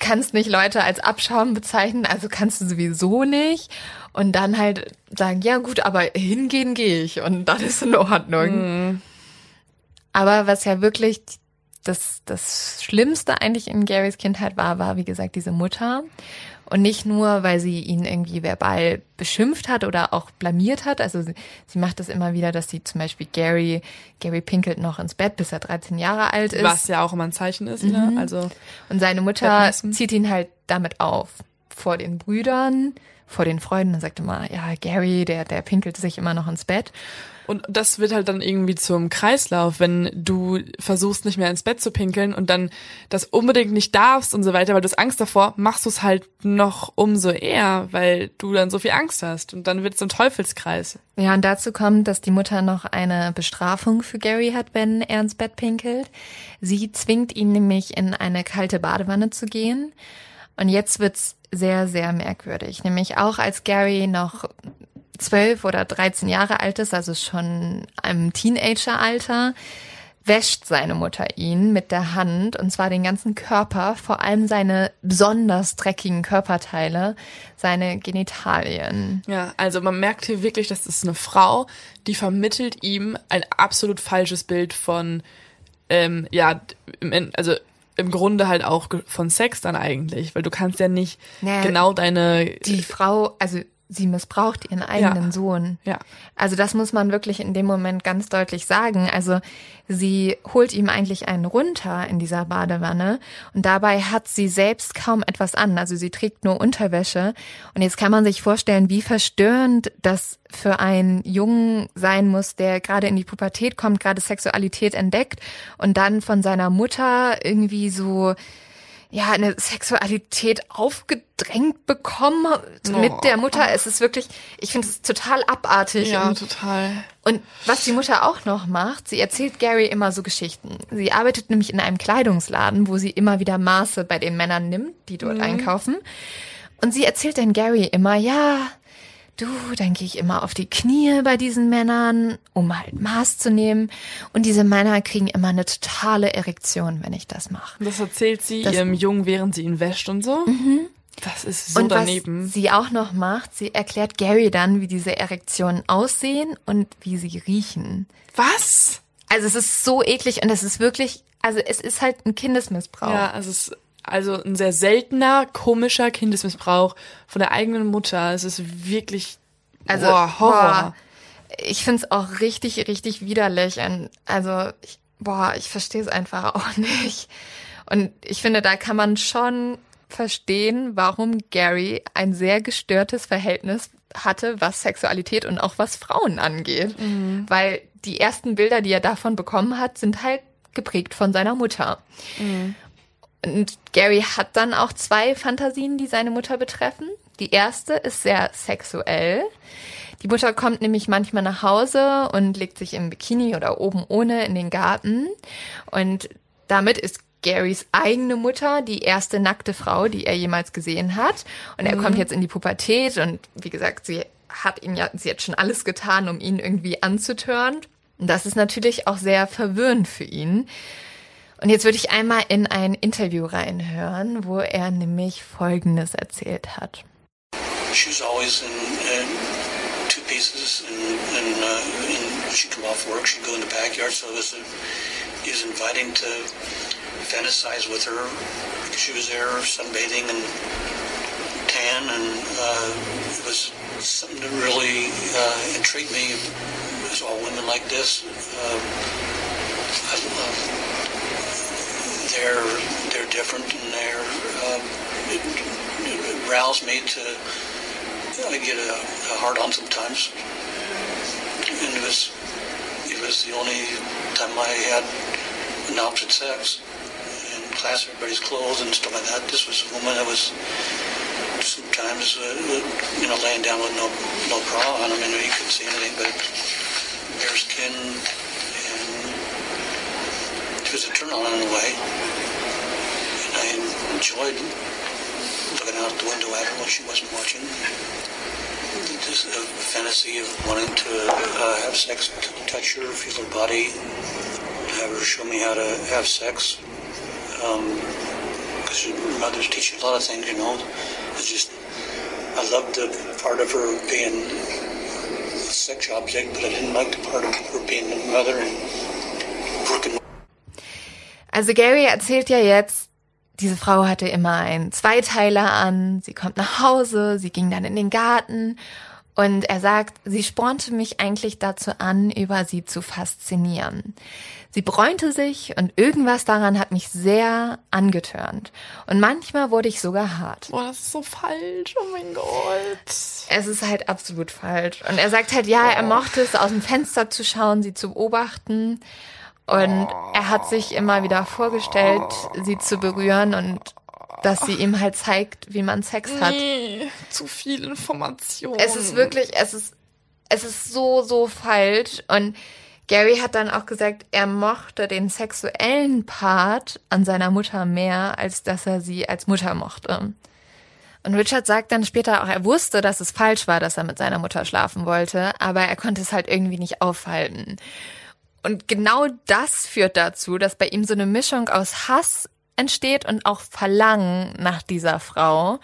kannst nicht Leute als Abschaum bezeichnen, also kannst du sowieso nicht. Und dann halt sagen, ja gut, aber hingehen gehe ich und das ist in Ordnung. Mhm. Aber was ja wirklich das, das Schlimmste eigentlich in Garys Kindheit war, war, wie gesagt, diese Mutter. Und nicht nur, weil sie ihn irgendwie verbal beschimpft hat oder auch blamiert hat. Also sie, sie macht das immer wieder, dass sie zum Beispiel Gary, Gary pinkelt noch ins Bett, bis er 13 Jahre alt ist. Was ja auch immer ein Zeichen ist, ne? mhm. ne? Also. Und seine Mutter zieht ihn halt damit auf. Vor den Brüdern, vor den Freunden und sagt immer, ja, Gary, der, der pinkelt sich immer noch ins Bett. Und das wird halt dann irgendwie zum Kreislauf, wenn du versuchst nicht mehr ins Bett zu pinkeln und dann das unbedingt nicht darfst und so weiter, weil du hast Angst davor, machst du es halt noch umso eher, weil du dann so viel Angst hast und dann wird es ein Teufelskreis. Ja, und dazu kommt, dass die Mutter noch eine Bestrafung für Gary hat, wenn er ins Bett pinkelt. Sie zwingt ihn nämlich in eine kalte Badewanne zu gehen. Und jetzt wird's sehr, sehr merkwürdig. Nämlich auch als Gary noch zwölf oder dreizehn Jahre alt ist, also schon im Teenageralter, wäscht seine Mutter ihn mit der Hand und zwar den ganzen Körper, vor allem seine besonders dreckigen Körperteile, seine Genitalien. Ja, also man merkt hier wirklich, dass es eine Frau, die vermittelt ihm ein absolut falsches Bild von, ähm, ja, also im Grunde halt auch von Sex dann eigentlich, weil du kannst ja nicht naja, genau deine die Frau, also sie missbraucht ihren eigenen ja. Sohn. Ja. Also das muss man wirklich in dem Moment ganz deutlich sagen. Also sie holt ihm eigentlich einen runter in dieser Badewanne und dabei hat sie selbst kaum etwas an. Also sie trägt nur Unterwäsche. Und jetzt kann man sich vorstellen, wie verstörend das für einen Jungen sein muss, der gerade in die Pubertät kommt, gerade Sexualität entdeckt und dann von seiner Mutter irgendwie so ja, eine Sexualität aufgedrängt bekommen oh. mit der Mutter. Es ist wirklich, ich finde es total abartig. Ja, und, total. Und was die Mutter auch noch macht, sie erzählt Gary immer so Geschichten. Sie arbeitet nämlich in einem Kleidungsladen, wo sie immer wieder Maße bei den Männern nimmt, die dort mhm. einkaufen. Und sie erzählt dann Gary immer, ja, du, dann gehe ich immer auf die Knie bei diesen Männern, um halt Maß zu nehmen. Und diese Männer kriegen immer eine totale Erektion, wenn ich das mache. Das erzählt sie das, ihrem Jungen, während sie ihn wäscht und so. Mhm. Das ist so und daneben. Was sie auch noch macht, sie erklärt Gary dann, wie diese Erektionen aussehen und wie sie riechen. Was? Also es ist so eklig und es ist wirklich, also es ist halt ein Kindesmissbrauch. Ja, also es ist also ein sehr seltener, komischer Kindesmissbrauch von der eigenen Mutter. Es ist wirklich also, boah, Horror. Boah, ich find's auch richtig, richtig widerlich. Und also, ich, boah, ich verstehe es einfach auch nicht. Und ich finde, da kann man schon verstehen, warum Gary ein sehr gestörtes Verhältnis hatte, was Sexualität und auch was Frauen angeht. Mhm. Weil die ersten Bilder, die er davon bekommen hat, sind halt geprägt von seiner Mutter. Mhm. Und Gary hat dann auch zwei Fantasien, die seine Mutter betreffen. Die erste ist sehr sexuell. Die Mutter kommt nämlich manchmal nach Hause und legt sich im Bikini oder oben ohne in den Garten. Und damit ist Garys eigene Mutter die erste nackte Frau, die er jemals gesehen hat. Und er mhm. kommt jetzt in die Pubertät und wie gesagt, sie hat ihn ja, sie hat schon alles getan, um ihn irgendwie anzutören. Und das ist natürlich auch sehr verwirrend für ihn. Und jetzt würde ich einmal in ein Interview reinhören, wo er nämlich Folgendes erzählt hat. She's always in, in two pieces, and, and, uh, and she'd come off work, she'd go in the backyard, so it was, a, it was inviting to fantasize with her. She was there sunbathing and tan, and uh, it was something that really uh, intrigued me. As all women like this, uh, I, uh, they're they're different, and they're um, it, it roused me to I get a, a hard on sometimes, and it was it was the only time I had an opposite sex in class everybody's clothes and stuff like that. This was a woman that was sometimes, uh, you know, laying down with no no bra on. I mean, you couldn't see anything but bare skin, was a turn on in a way. And I enjoyed looking out the window at her when she wasn't watching. Just a fantasy of wanting to uh, have sex, to touch her, feel her body, have her show me how to have sex because um, mother's teaching a lot of things, you know. It's just, I loved the part of her being a sex object, but I didn't like the part of her being a mother and. Also Gary erzählt ja jetzt, diese Frau hatte immer einen Zweiteiler an, sie kommt nach Hause, sie ging dann in den Garten und er sagt, sie spornte mich eigentlich dazu an, über sie zu faszinieren. Sie bräunte sich und irgendwas daran hat mich sehr angetörnt. Und manchmal wurde ich sogar hart. Boah, das ist so falsch. Oh mein Gott. Es ist halt absolut falsch. Und er sagt halt, ja, er mochte es, aus dem Fenster zu schauen, sie zu beobachten. Und er hat sich immer wieder vorgestellt, sie zu berühren und dass sie ihm halt zeigt, wie man Sex hat. Nee, zu viel Information. Es ist wirklich, es ist, es ist so, so falsch. Und Gary hat dann auch gesagt, er mochte den sexuellen Part an seiner Mutter mehr, als dass er sie als Mutter mochte. Und Richard sagt dann später auch, er wusste, dass es falsch war, dass er mit seiner Mutter schlafen wollte, aber er konnte es halt irgendwie nicht aufhalten. Und genau das führt dazu, dass bei ihm so eine Mischung aus Hass entsteht und auch Verlangen nach dieser Frau.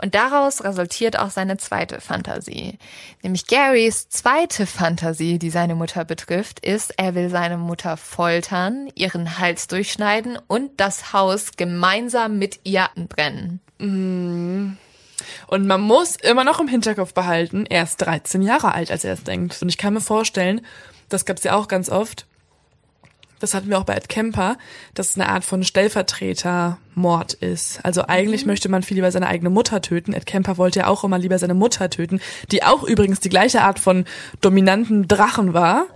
Und daraus resultiert auch seine zweite Fantasie. Nämlich Garys zweite Fantasie, die seine Mutter betrifft, ist, er will seine Mutter foltern, ihren Hals durchschneiden und das Haus gemeinsam mit ihr anbrennen. Mm. Und man muss immer noch im Hinterkopf behalten, er ist 13 Jahre alt, als er es denkt. Und ich kann mir vorstellen, das gab es ja auch ganz oft, das hatten wir auch bei Ed Kemper, dass es eine Art von Stellvertretermord ist. Also eigentlich mhm. möchte man viel lieber seine eigene Mutter töten. Ed Kemper wollte ja auch immer lieber seine Mutter töten, die auch übrigens die gleiche Art von dominanten Drachen war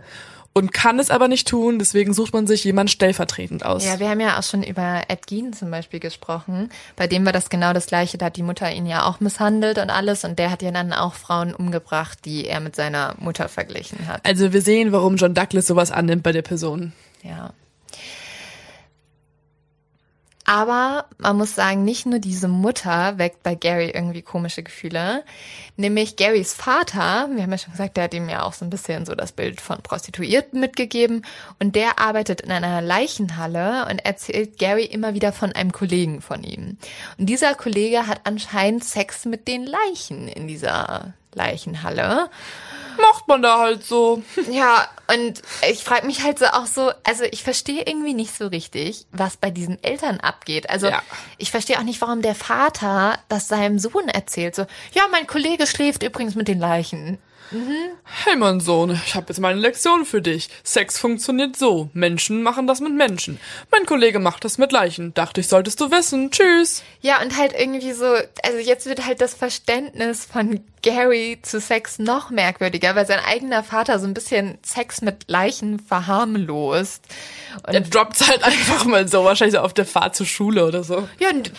und kann es aber nicht tun, deswegen sucht man sich jemand stellvertretend aus. Ja, wir haben ja auch schon über Ed Gein zum Beispiel gesprochen, bei dem war das genau das Gleiche, da hat die Mutter ihn ja auch misshandelt und alles und der hat ja dann auch Frauen umgebracht, die er mit seiner Mutter verglichen hat. Also wir sehen, warum John Douglas sowas annimmt bei der Person. Ja. Aber man muss sagen, nicht nur diese Mutter weckt bei Gary irgendwie komische Gefühle. Nämlich Garys Vater, wir haben ja schon gesagt, der hat ihm ja auch so ein bisschen so das Bild von Prostituierten mitgegeben. Und der arbeitet in einer Leichenhalle und erzählt Gary immer wieder von einem Kollegen von ihm. Und dieser Kollege hat anscheinend Sex mit den Leichen in dieser Leichenhalle macht man da halt so. Ja, und ich frage mich halt so auch so, also ich verstehe irgendwie nicht so richtig, was bei diesen Eltern abgeht. Also ja. ich verstehe auch nicht, warum der Vater das seinem Sohn erzählt. So, ja, mein Kollege schläft übrigens mit den Leichen. Hey mein Sohn, ich habe jetzt mal eine Lektion für dich. Sex funktioniert so. Menschen machen das mit Menschen. Mein Kollege macht das mit Leichen. Dachte ich, solltest du wissen. Tschüss. Ja, und halt irgendwie so, also jetzt wird halt das Verständnis von Gary zu Sex noch merkwürdiger, weil sein eigener Vater so ein bisschen Sex mit Leichen verharmlost. Und Er droppt halt einfach mal so, wahrscheinlich so auf der Fahrt zur Schule oder so. ja, und,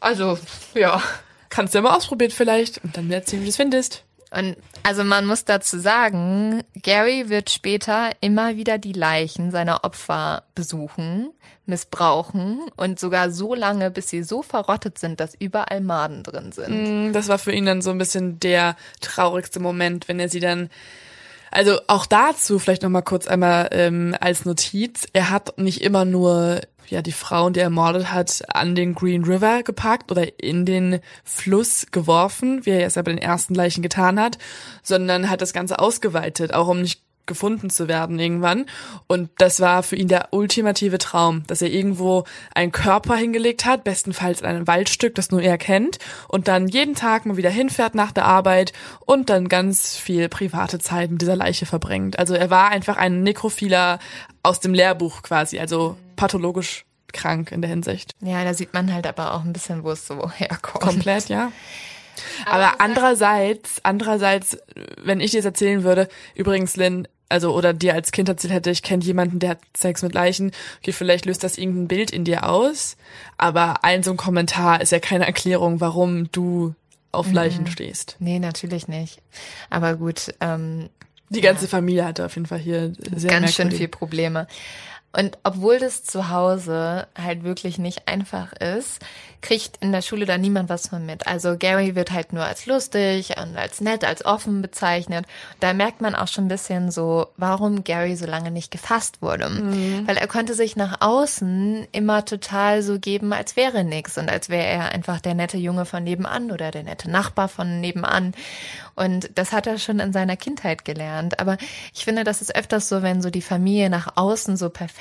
also, ja. Kannst du ja mal ausprobieren vielleicht und dann erzählen, wie du es findest. Und also man muss dazu sagen, Gary wird später immer wieder die Leichen seiner Opfer besuchen, missbrauchen und sogar so lange, bis sie so verrottet sind, dass überall Maden drin sind. Mm, Das war für ihn dann so ein bisschen der traurigste Moment, wenn er sie dann also auch dazu vielleicht noch mal kurz einmal ähm, als Notiz. Er hat nicht immer nur ja die Frauen, die er ermordet hat, an den Green River gepackt oder in den Fluss geworfen, wie er es ja bei den ersten Leichen getan hat, sondern hat das Ganze ausgeweitet, auch um nicht gefunden zu werden irgendwann. Und das war für ihn der ultimative Traum, dass er irgendwo einen Körper hingelegt hat, bestenfalls in einem Waldstück, das nur er kennt, und dann jeden Tag mal wieder hinfährt nach der Arbeit und dann ganz viel private Zeit mit dieser Leiche verbringt. Also er war einfach ein Nekrophiler aus dem Lehrbuch quasi, also pathologisch krank in der Hinsicht. Ja, da sieht man halt aber auch ein bisschen, wo es so herkommt. Komplett, ja. Aber andererseits, andererseits, wenn ich dir jetzt erzählen würde, übrigens, Lynn, also oder dir als Kind erzählt hätte, ich kenne jemanden, der hat Sex mit Leichen, okay, vielleicht löst das irgendein Bild in dir aus, aber ein so ein Kommentar ist ja keine Erklärung, warum du auf Leichen stehst. Nee, natürlich nicht. Aber gut, ähm, Die ganze Familie hatte auf jeden Fall hier sehr ganz schön viel Probleme. Und obwohl das zu Hause halt wirklich nicht einfach ist, kriegt in der Schule da niemand was von mit. Also Gary wird halt nur als lustig und als nett, als offen bezeichnet. Da merkt man auch schon ein bisschen so, warum Gary so lange nicht gefasst wurde. Weil er konnte sich nach außen immer total so geben, als wäre nix und als wäre er einfach der nette Junge von nebenan oder der nette Nachbar von nebenan. Und das hat er schon in seiner Kindheit gelernt. Aber ich finde, das ist öfters so, wenn so die Familie nach außen so perfekt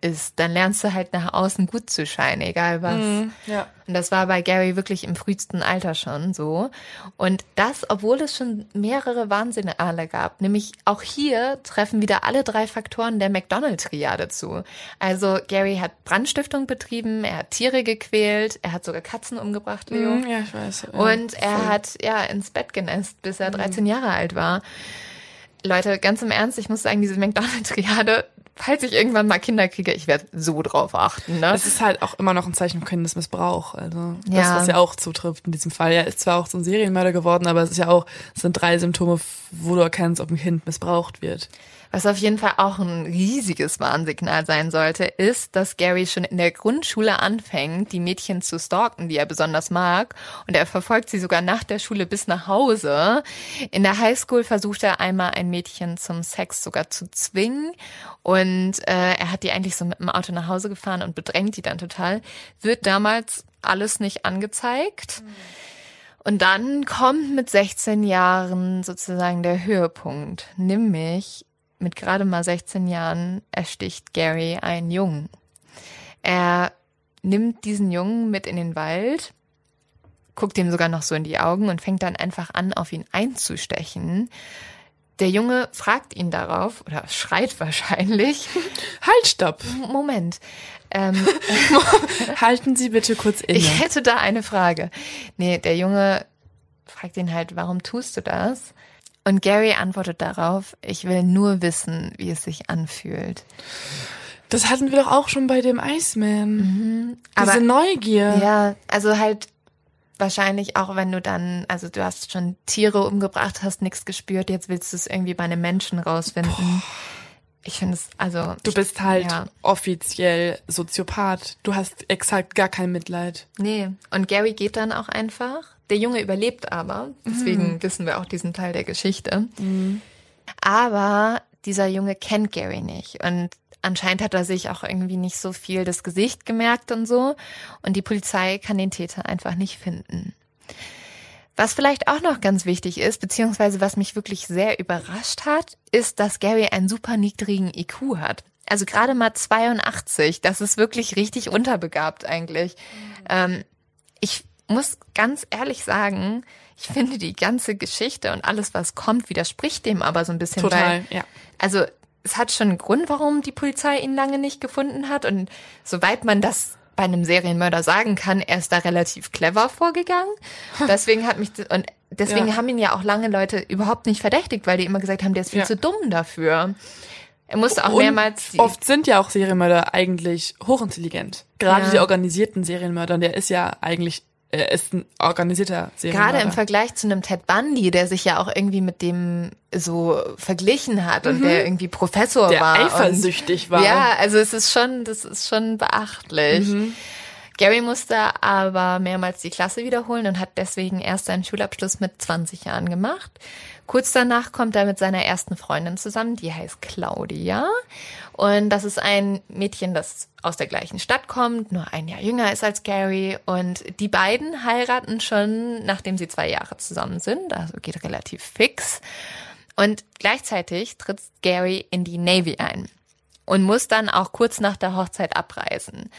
ist, dann lernst du halt nach außen gut zu scheinen, egal was. Ja. Und das war bei Gary wirklich im frühesten Alter schon so. Und das, obwohl es schon mehrere Warnsignale gab. Nämlich auch hier treffen wieder alle drei Faktoren der McDonald-Triade zu. Also Gary hat Brandstiftung betrieben, er hat Tiere gequält, er hat sogar Katzen umgebracht, Leo. Mhm, Ja, ich weiß. Ja, Und er voll. hat ja ins Bett genässt, bis er 13 Jahre alt war. Leute, ganz im Ernst, ich muss sagen, diese McDonald-Triade, falls ich irgendwann mal Kinder kriege, ich werde so drauf achten. Ne? Es ist halt auch immer noch ein Zeichen von Kindesmissbrauch. Also das, Ja. was ja auch zutrifft in diesem Fall. Er ist zwar auch so ein Serienmörder geworden, aber es ist ja auch, es sind drei Symptome, wo du erkennst, ob ein Kind missbraucht wird. Was auf jeden Fall auch ein riesiges Warnsignal sein sollte, ist, dass Gary schon in der Grundschule anfängt, die Mädchen zu stalken, die er besonders mag. Und er verfolgt sie sogar nach der Schule bis nach Hause. In der Highschool versucht er einmal ein Mädchen zum Sex sogar zu zwingen. Und äh, er hat die eigentlich so mit dem Auto nach Hause gefahren und bedrängt die dann total. Wird damals alles nicht angezeigt. Und dann kommt mit 16 Jahren sozusagen der Höhepunkt, nämlich mit gerade mal 16 Jahren ersticht Gary einen Jungen. Er nimmt diesen Jungen mit in den Wald, guckt ihm sogar noch so in die Augen und fängt dann einfach an, auf ihn einzustechen. Der Junge fragt ihn darauf oder schreit wahrscheinlich. Halt, stopp! Moment. Ähm, Halten Sie bitte kurz inne. Ich hätte da eine Frage. Nee, der Junge fragt ihn halt, warum tust du das? Und Gary antwortet darauf, ich will nur wissen, wie es sich anfühlt. Das hatten wir doch auch schon bei dem Iceman. Diese Aber- Neugier. Ja, also halt wahrscheinlich auch, wenn du dann, also du hast schon Tiere umgebracht, hast nichts gespürt, jetzt willst du es irgendwie bei einem Menschen rausfinden. Ich finde es, also. Du bist halt Ja. offiziell Soziopath. Du hast exakt gar kein Mitleid. Nee. Und Gary geht dann auch einfach. Der Junge überlebt aber. Deswegen wissen wir auch diesen Teil der Geschichte. Aber dieser Junge kennt Gary nicht. Und anscheinend hat er sich auch irgendwie nicht so viel das Gesicht gemerkt und so. Und die Polizei kann den Täter einfach nicht finden. Was vielleicht auch noch ganz wichtig ist, beziehungsweise was mich wirklich sehr überrascht hat, ist, dass Gary einen super niedrigen IQ hat. Also gerade mal 82. Das ist wirklich richtig unterbegabt eigentlich. Ähm, ich muss ganz ehrlich sagen, ich finde die ganze Geschichte und alles, was kommt, widerspricht dem aber so ein bisschen. Total, weil, ja. Also es hat schon einen Grund, warum die Polizei ihn lange nicht gefunden hat. Und soweit man das bei einem Serienmörder sagen kann, er ist da relativ clever vorgegangen. Deswegen hat mich und deswegen Ja. haben ihn ja auch lange Leute überhaupt nicht verdächtigt, weil die immer gesagt haben, der ist viel Ja. zu dumm dafür. Er musste auch Und mehrmals oft sind ja auch Serienmörder eigentlich hochintelligent. Gerade Ja. die organisierten Serienmörder, der ist ja eigentlich, er ist ein organisierter Serienmörder. Gerade im Vergleich zu einem Ted Bundy, der sich ja auch irgendwie mit dem so verglichen hat und der irgendwie Professor Mhm. der war. eifersüchtig und, war. Ja, also es ist schon, das ist schon beachtlich. Mhm. Gary musste aber mehrmals die Klasse wiederholen und hat deswegen erst seinen Schulabschluss mit 20 Jahren gemacht. Kurz danach kommt er mit seiner ersten Freundin zusammen, die heißt Claudia. Und das ist ein Mädchen, das aus der gleichen Stadt kommt, nur ein Jahr jünger ist als Gary. Und die beiden heiraten schon, nachdem sie zwei Jahre zusammen sind. Also geht relativ fix. Und gleichzeitig tritt Gary in die Navy ein und muss dann auch kurz nach der Hochzeit abreisen.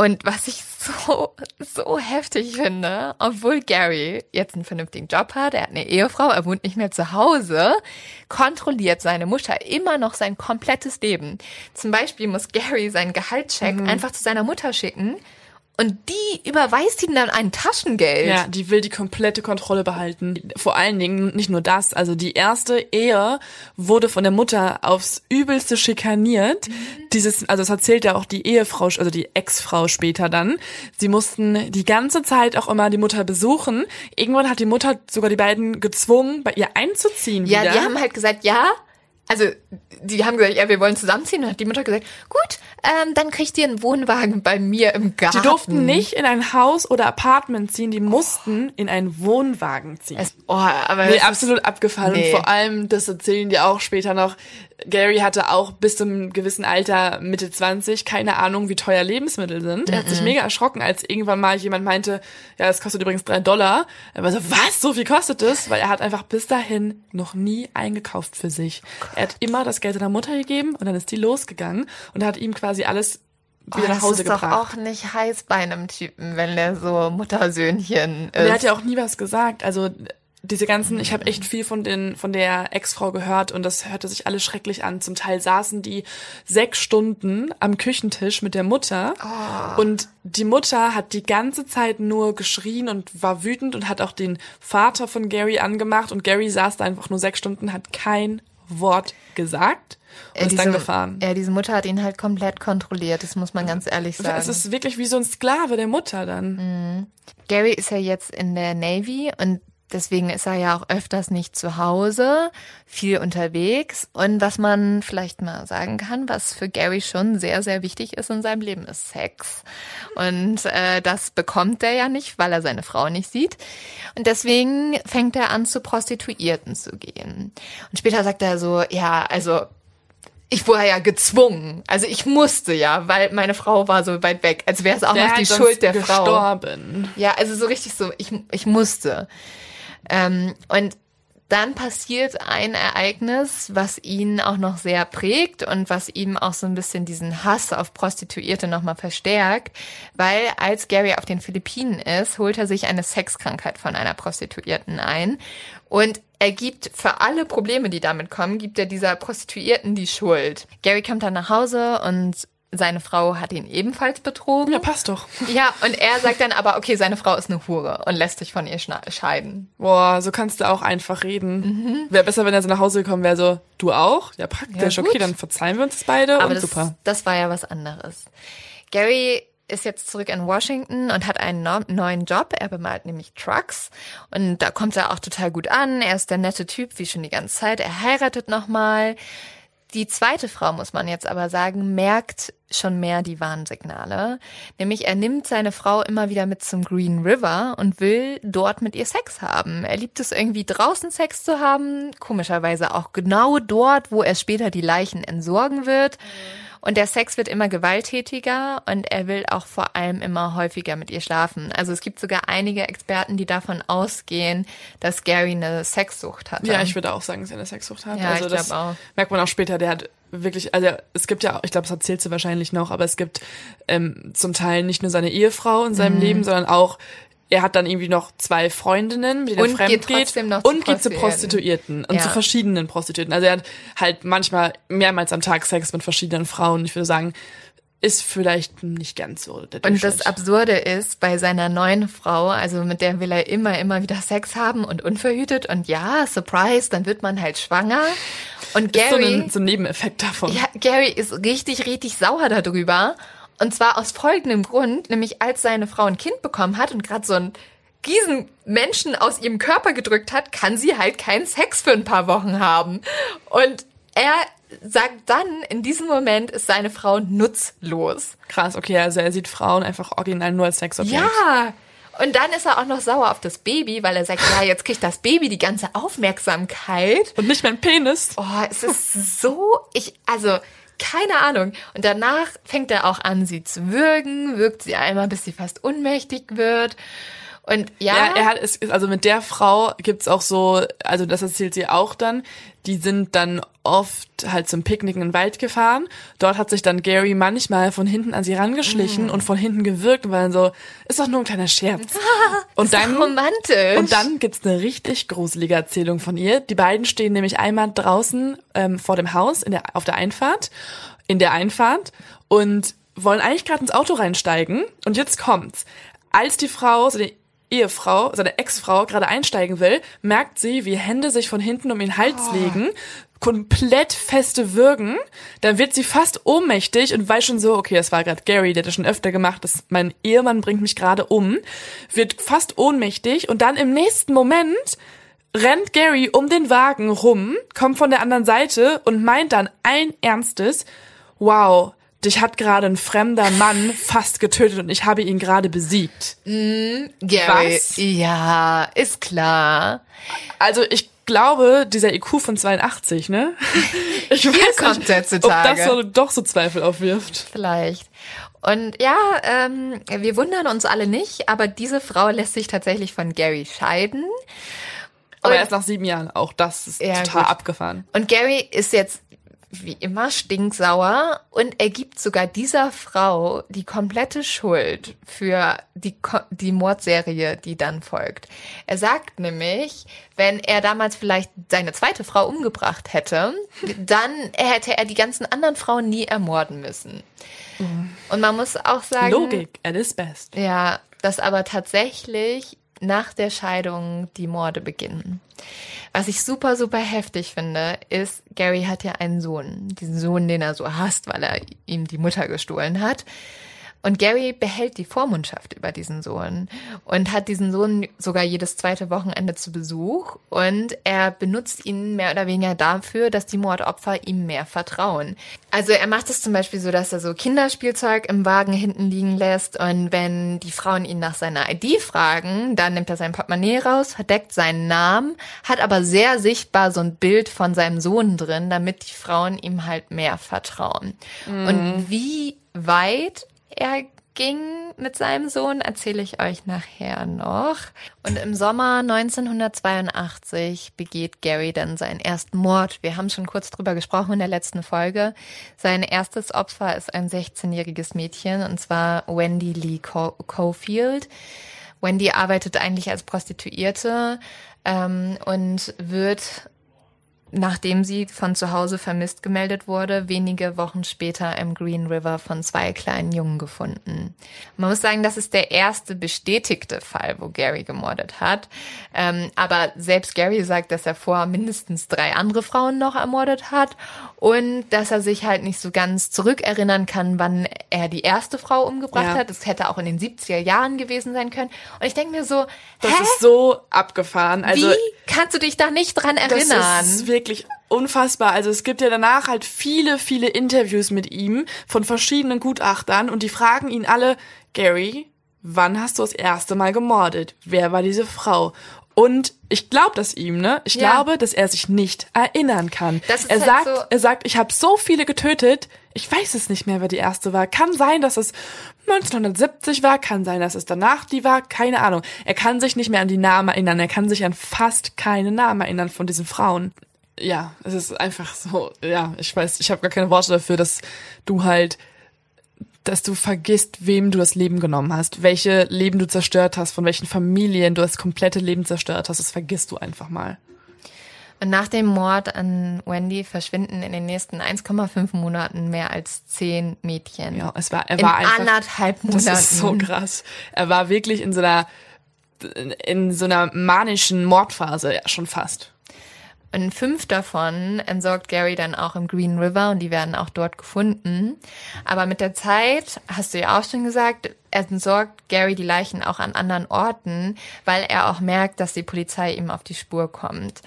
Und was ich so, so heftig finde, obwohl Gary jetzt einen vernünftigen Job hat, er hat eine Ehefrau, er wohnt nicht mehr zu Hause, kontrolliert seine Mutter immer noch sein komplettes Leben. Zum Beispiel muss Gary seinen Gehaltscheck einfach zu seiner Mutter schicken und die überweist ihm dann ein Taschengeld. Ja, die will die komplette Kontrolle behalten. Vor allen Dingen nicht nur das, also die erste Ehe wurde von der Mutter aufs übelste schikaniert. Dieses, also das erzählt ja auch die Ehefrau, also die Ex-Frau später dann. Sie mussten die ganze Zeit auch immer die Mutter besuchen. Irgendwann hat die Mutter sogar die beiden gezwungen, bei ihr einzuziehen Ja, wieder. die haben halt gesagt, ja. Also, die haben gesagt, ja, wir wollen zusammenziehen. Und hat die Mutter gesagt, gut, ähm, dann kriegt ihr einen Wohnwagen bei mir im Garten. die durften nicht in ein Haus oder Apartment ziehen, die mussten in einen Wohnwagen ziehen. Es, oh, aber Nee, absolut abgefallen. Nee. Und vor allem, das erzählen die auch später noch, Gary hatte auch bis zum gewissen Alter, Mitte 20, keine Ahnung, wie teuer Lebensmittel sind. Er hat sich mega erschrocken, als irgendwann mal jemand meinte, ja, das kostet übrigens drei Dollar. Er war so, was, so viel kostet das? Weil er hat einfach bis dahin noch nie eingekauft für sich. er hat immer das Geld seiner Mutter gegeben und dann ist die losgegangen und hat ihm quasi alles wieder oh, nach Hause das ist doch gebracht. auch nicht heiß bei einem Typen, wenn der so Muttersöhnchen ist. Er hat ja auch nie was gesagt. Also diese ganzen, ich habe echt viel von den von der Ex-Frau gehört und das hörte sich alles schrecklich an. Zum Teil saßen die sechs Stunden am Küchentisch mit der Mutter und die Mutter hat die ganze Zeit nur geschrien und war wütend und hat auch den Vater von Gary angemacht und Gary saß da einfach nur sechs Stunden, hat kein Wort gesagt und Äh, ist dann gefahren. Ja, diese Mutter hat ihn halt komplett kontrolliert, das muss man ganz ehrlich sagen. Es ist wirklich wie so ein Sklave der Mutter dann. Gary ist ja jetzt in der Navy und deswegen ist er ja auch öfters nicht zu Hause, viel unterwegs. Und was man vielleicht mal sagen kann, was für Gary schon sehr, sehr wichtig ist in seinem Leben, ist Sex. Und äh, das bekommt er ja nicht, weil er seine Frau nicht sieht. Und deswegen fängt er an, zu Prostituierten zu gehen. Und später sagt er so, ja, also ich wurde ja gezwungen. Also ich musste ja, weil meine Frau war so weit weg. Als wäre es auch Der noch die Schuld der Frau. gestorben. Ja, also so richtig so, ich, ich musste. Ähm, und dann passiert ein Ereignis, was ihn auch noch sehr prägt und was ihm auch so ein bisschen diesen Hass auf Prostituierte nochmal verstärkt, weil als Gary auf den Philippinen ist, holt er sich eine Sexkrankheit von einer Prostituierten ein und er gibt für alle Probleme, die damit kommen, gibt er dieser Prostituierten die Schuld. Gary kommt dann nach Hause und seine Frau hat ihn ebenfalls betrogen. Ja, passt doch. Ja, und er sagt dann aber, okay, seine Frau ist eine Hure und lässt sich von ihr scheiden. Boah, so kannst du auch einfach reden. Mhm. Wäre besser, wenn er so nach Hause gekommen wäre, so, du auch? Ja, praktisch. Ja, okay, dann verzeihen wir uns das beide Aber und das, super. das war ja was anderes. Gary ist jetzt zurück in Washington und hat einen no neuen Job. Er bemalt nämlich Trucks und da kommt er auch total gut an. Er ist der nette Typ, wie schon die ganze Zeit. Er heiratet nochmal. Die zweite Frau, muss man jetzt aber sagen, merkt schon mehr die Warnsignale. Nämlich er nimmt seine Frau immer wieder mit zum Green River und will dort mit ihr Sex haben. Er liebt es irgendwie draußen Sex zu haben, komischerweise auch genau dort, wo er später die Leichen entsorgen wird. Und der Sex wird immer gewalttätiger und er will auch vor allem immer häufiger mit ihr schlafen. Also es gibt sogar einige Experten, die davon ausgehen, dass Gary eine Sexsucht hatte. Ja, ich würde auch sagen, dass er eine Sexsucht hat. Ja, also ich das auch. merkt man auch später, der hat wirklich, also es gibt ja, ich glaube, das erzählt sie wahrscheinlich noch, aber es gibt ähm, zum Teil nicht nur seine Ehefrau in Mhm. seinem Leben, sondern auch er hat dann irgendwie noch zwei Freundinnen, mit denen er Und fremd geht geht noch zu und geht zu Prostituierten. Und Ja. zu verschiedenen Prostituierten. Also er hat halt manchmal mehrmals am Tag Sex mit verschiedenen Frauen. Ich würde sagen, ist vielleicht nicht ganz so der Und das. Absurde ist, bei seiner neuen Frau, also mit der will er immer, immer wieder Sex haben und unverhütet und ja, surprise, dann wird man halt schwanger. Und ist so Gary, ein, so ein Nebeneffekt davon. ja, Gary ist richtig, richtig sauer darüber. Und zwar aus folgendem Grund, nämlich als seine Frau ein Kind bekommen hat und gerade so ein riesen Menschen aus ihrem Körper gedrückt hat, kann sie halt keinen Sex für ein paar Wochen haben. Und er sagt dann, in diesem Moment ist seine Frau nutzlos. Krass, okay, also er sieht Frauen einfach original nur als Sexobjekt. Ja. Und dann ist er auch noch sauer auf das Baby, weil er sagt, ja, jetzt kriegt das Baby die ganze Aufmerksamkeit. Und nicht mein Penis. Oh, es ist so, ich, also, keine Ahnung. Und danach fängt er auch an, sie zu würgen, wirkt sie einmal, bis sie fast ohnmächtig wird. Und ja, Ja, er hat es, ist- also mit der Frau gibt's auch so, also das erzählt sie auch dann, die sind dann oft halt zum Picknicken in den Wald gefahren. Dort hat sich dann Gary manchmal von hinten an sie rangeschlichen Mm. und von hinten gewirkt und war dann so, ist doch nur ein kleiner Scherz. Und dann, romantisch. und dann gibt's eine richtig gruselige Erzählung von ihr. Die beiden stehen nämlich einmal draußen ähm, vor dem Haus in der, auf der Einfahrt, in der Einfahrt und wollen eigentlich gerade ins Auto reinsteigen. Und jetzt kommt's. Als die Frau, seine Ehefrau, seine Ex-Frau gerade einsteigen will, merkt sie, wie Hände sich von hinten um ihren Hals legen, komplett feste würgen. Dann wird sie fast ohnmächtig und weiß schon so, okay, das war gerade Gary, der hat das schon öfter gemacht, das, mein Ehemann bringt mich gerade um, wird fast ohnmächtig und dann im nächsten Moment rennt Gary um den Wagen rum, kommt von der anderen Seite und meint dann allen Ernstes, wow, dich hat gerade ein fremder Mann fast getötet und ich habe ihn gerade besiegt. Gary, Was? ja, ist klar. Also ich glaube, dieser IQ von 82, ne? Ich Hier weiß kommt nicht, ob das so, doch so Zweifel aufwirft. Vielleicht. Und ja, ähm, wir wundern uns alle nicht, aber diese Frau lässt sich tatsächlich von Gary scheiden. Aber Und- erst nach sieben Jahren. Auch das ist Ja, total gut. abgefahren. Und Gary ist jetzt wie immer stinksauer und er gibt sogar dieser Frau die komplette Schuld für die, die Mordserie, die dann folgt. Er sagt nämlich, wenn er damals vielleicht seine zweite Frau umgebracht hätte, dann hätte er die ganzen anderen Frauen nie ermorden müssen. Und man muss auch sagen, Logik at its best. ja, dass aber tatsächlich nach der Scheidung die Morde beginnen. Was ich super, super heftig finde, ist, Gary hat ja einen Sohn. Diesen Sohn, den er so hasst, weil er ihm die Mutter gestohlen hat. Und Gary behält die Vormundschaft über diesen Sohn und hat diesen Sohn sogar jedes zweite Wochenende zu Besuch und er benutzt ihn mehr oder weniger dafür, dass die Mordopfer ihm mehr vertrauen. Also er macht es zum Beispiel so, dass er so Kinderspielzeug im Wagen hinten liegen lässt und wenn die Frauen ihn nach seiner ID fragen, dann nimmt er sein Portemonnaie raus, verdeckt seinen Namen, hat aber sehr sichtbar so ein Bild von seinem Sohn drin, damit die Frauen ihm halt mehr vertrauen. Und wie weit er ging mit seinem Sohn, erzähle ich euch nachher noch. Und im Sommer 1982 begeht Gary dann seinen ersten Mord. Wir haben schon kurz drüber gesprochen in der letzten Folge. Sein erstes Opfer ist ein 16-jähriges Mädchen, und zwar Wendy Lee Co Cofield. Wendy arbeitet eigentlich als Prostituierte ähm, und wird nachdem sie von zu Hause vermisst gemeldet wurde, wenige Wochen später im Green River von zwei kleinen Jungen gefunden. Man muss sagen, das ist der erste bestätigte Fall, wo Gary gemordet hat. Ähm, aber selbst Gary sagt, dass er vor mindestens drei andere Frauen noch ermordet hat und dass er sich halt nicht so ganz zurückerinnern kann, wann er die erste Frau umgebracht Ja. hat. Das hätte auch in den 70er Jahren gewesen sein können. Und ich denke mir so, Das hä? ist so abgefahren. Also Wie kannst du dich da nicht dran erinnern? Wirklich unfassbar. Also es gibt ja danach halt viele, viele Interviews mit ihm von verschiedenen Gutachtern und die fragen ihn alle, Gary, wann hast du das erste Mal gemordet? Wer war diese Frau? Und ich glaube das ihm, ne? Ich Ja. glaube, dass er sich nicht erinnern kann. Er halt sagt, so- er sagt, ich habe so viele getötet, ich weiß es nicht mehr, wer die erste war. Kann sein, dass es 1970 war, kann sein, dass es danach die war, keine Ahnung. Er kann sich nicht mehr an die Namen erinnern, er kann sich an fast keine Namen erinnern von diesen Frauen. Ja, es ist einfach so, ja, ich weiß, ich habe gar keine Worte dafür, dass du halt dass du vergisst, wem du das Leben genommen hast, welche Leben du zerstört hast, von welchen Familien du das komplette Leben zerstört hast. Das vergisst du einfach mal. Und nach dem Mord an Wendy verschwinden in den nächsten 1,5 Monaten mehr als zehn Mädchen. Ja, es war, er in war einfach, anderthalb Monaten. das ist so krass. Er war wirklich in so einer, in so einer manischen Mordphase, ja, schon fast. Und fünf davon entsorgt Gary dann auch im Green River und die werden auch dort gefunden. Aber mit der Zeit, hast du ja auch schon gesagt, entsorgt Gary die Leichen auch an anderen Orten, weil er auch merkt, dass die Polizei ihm auf die Spur kommt.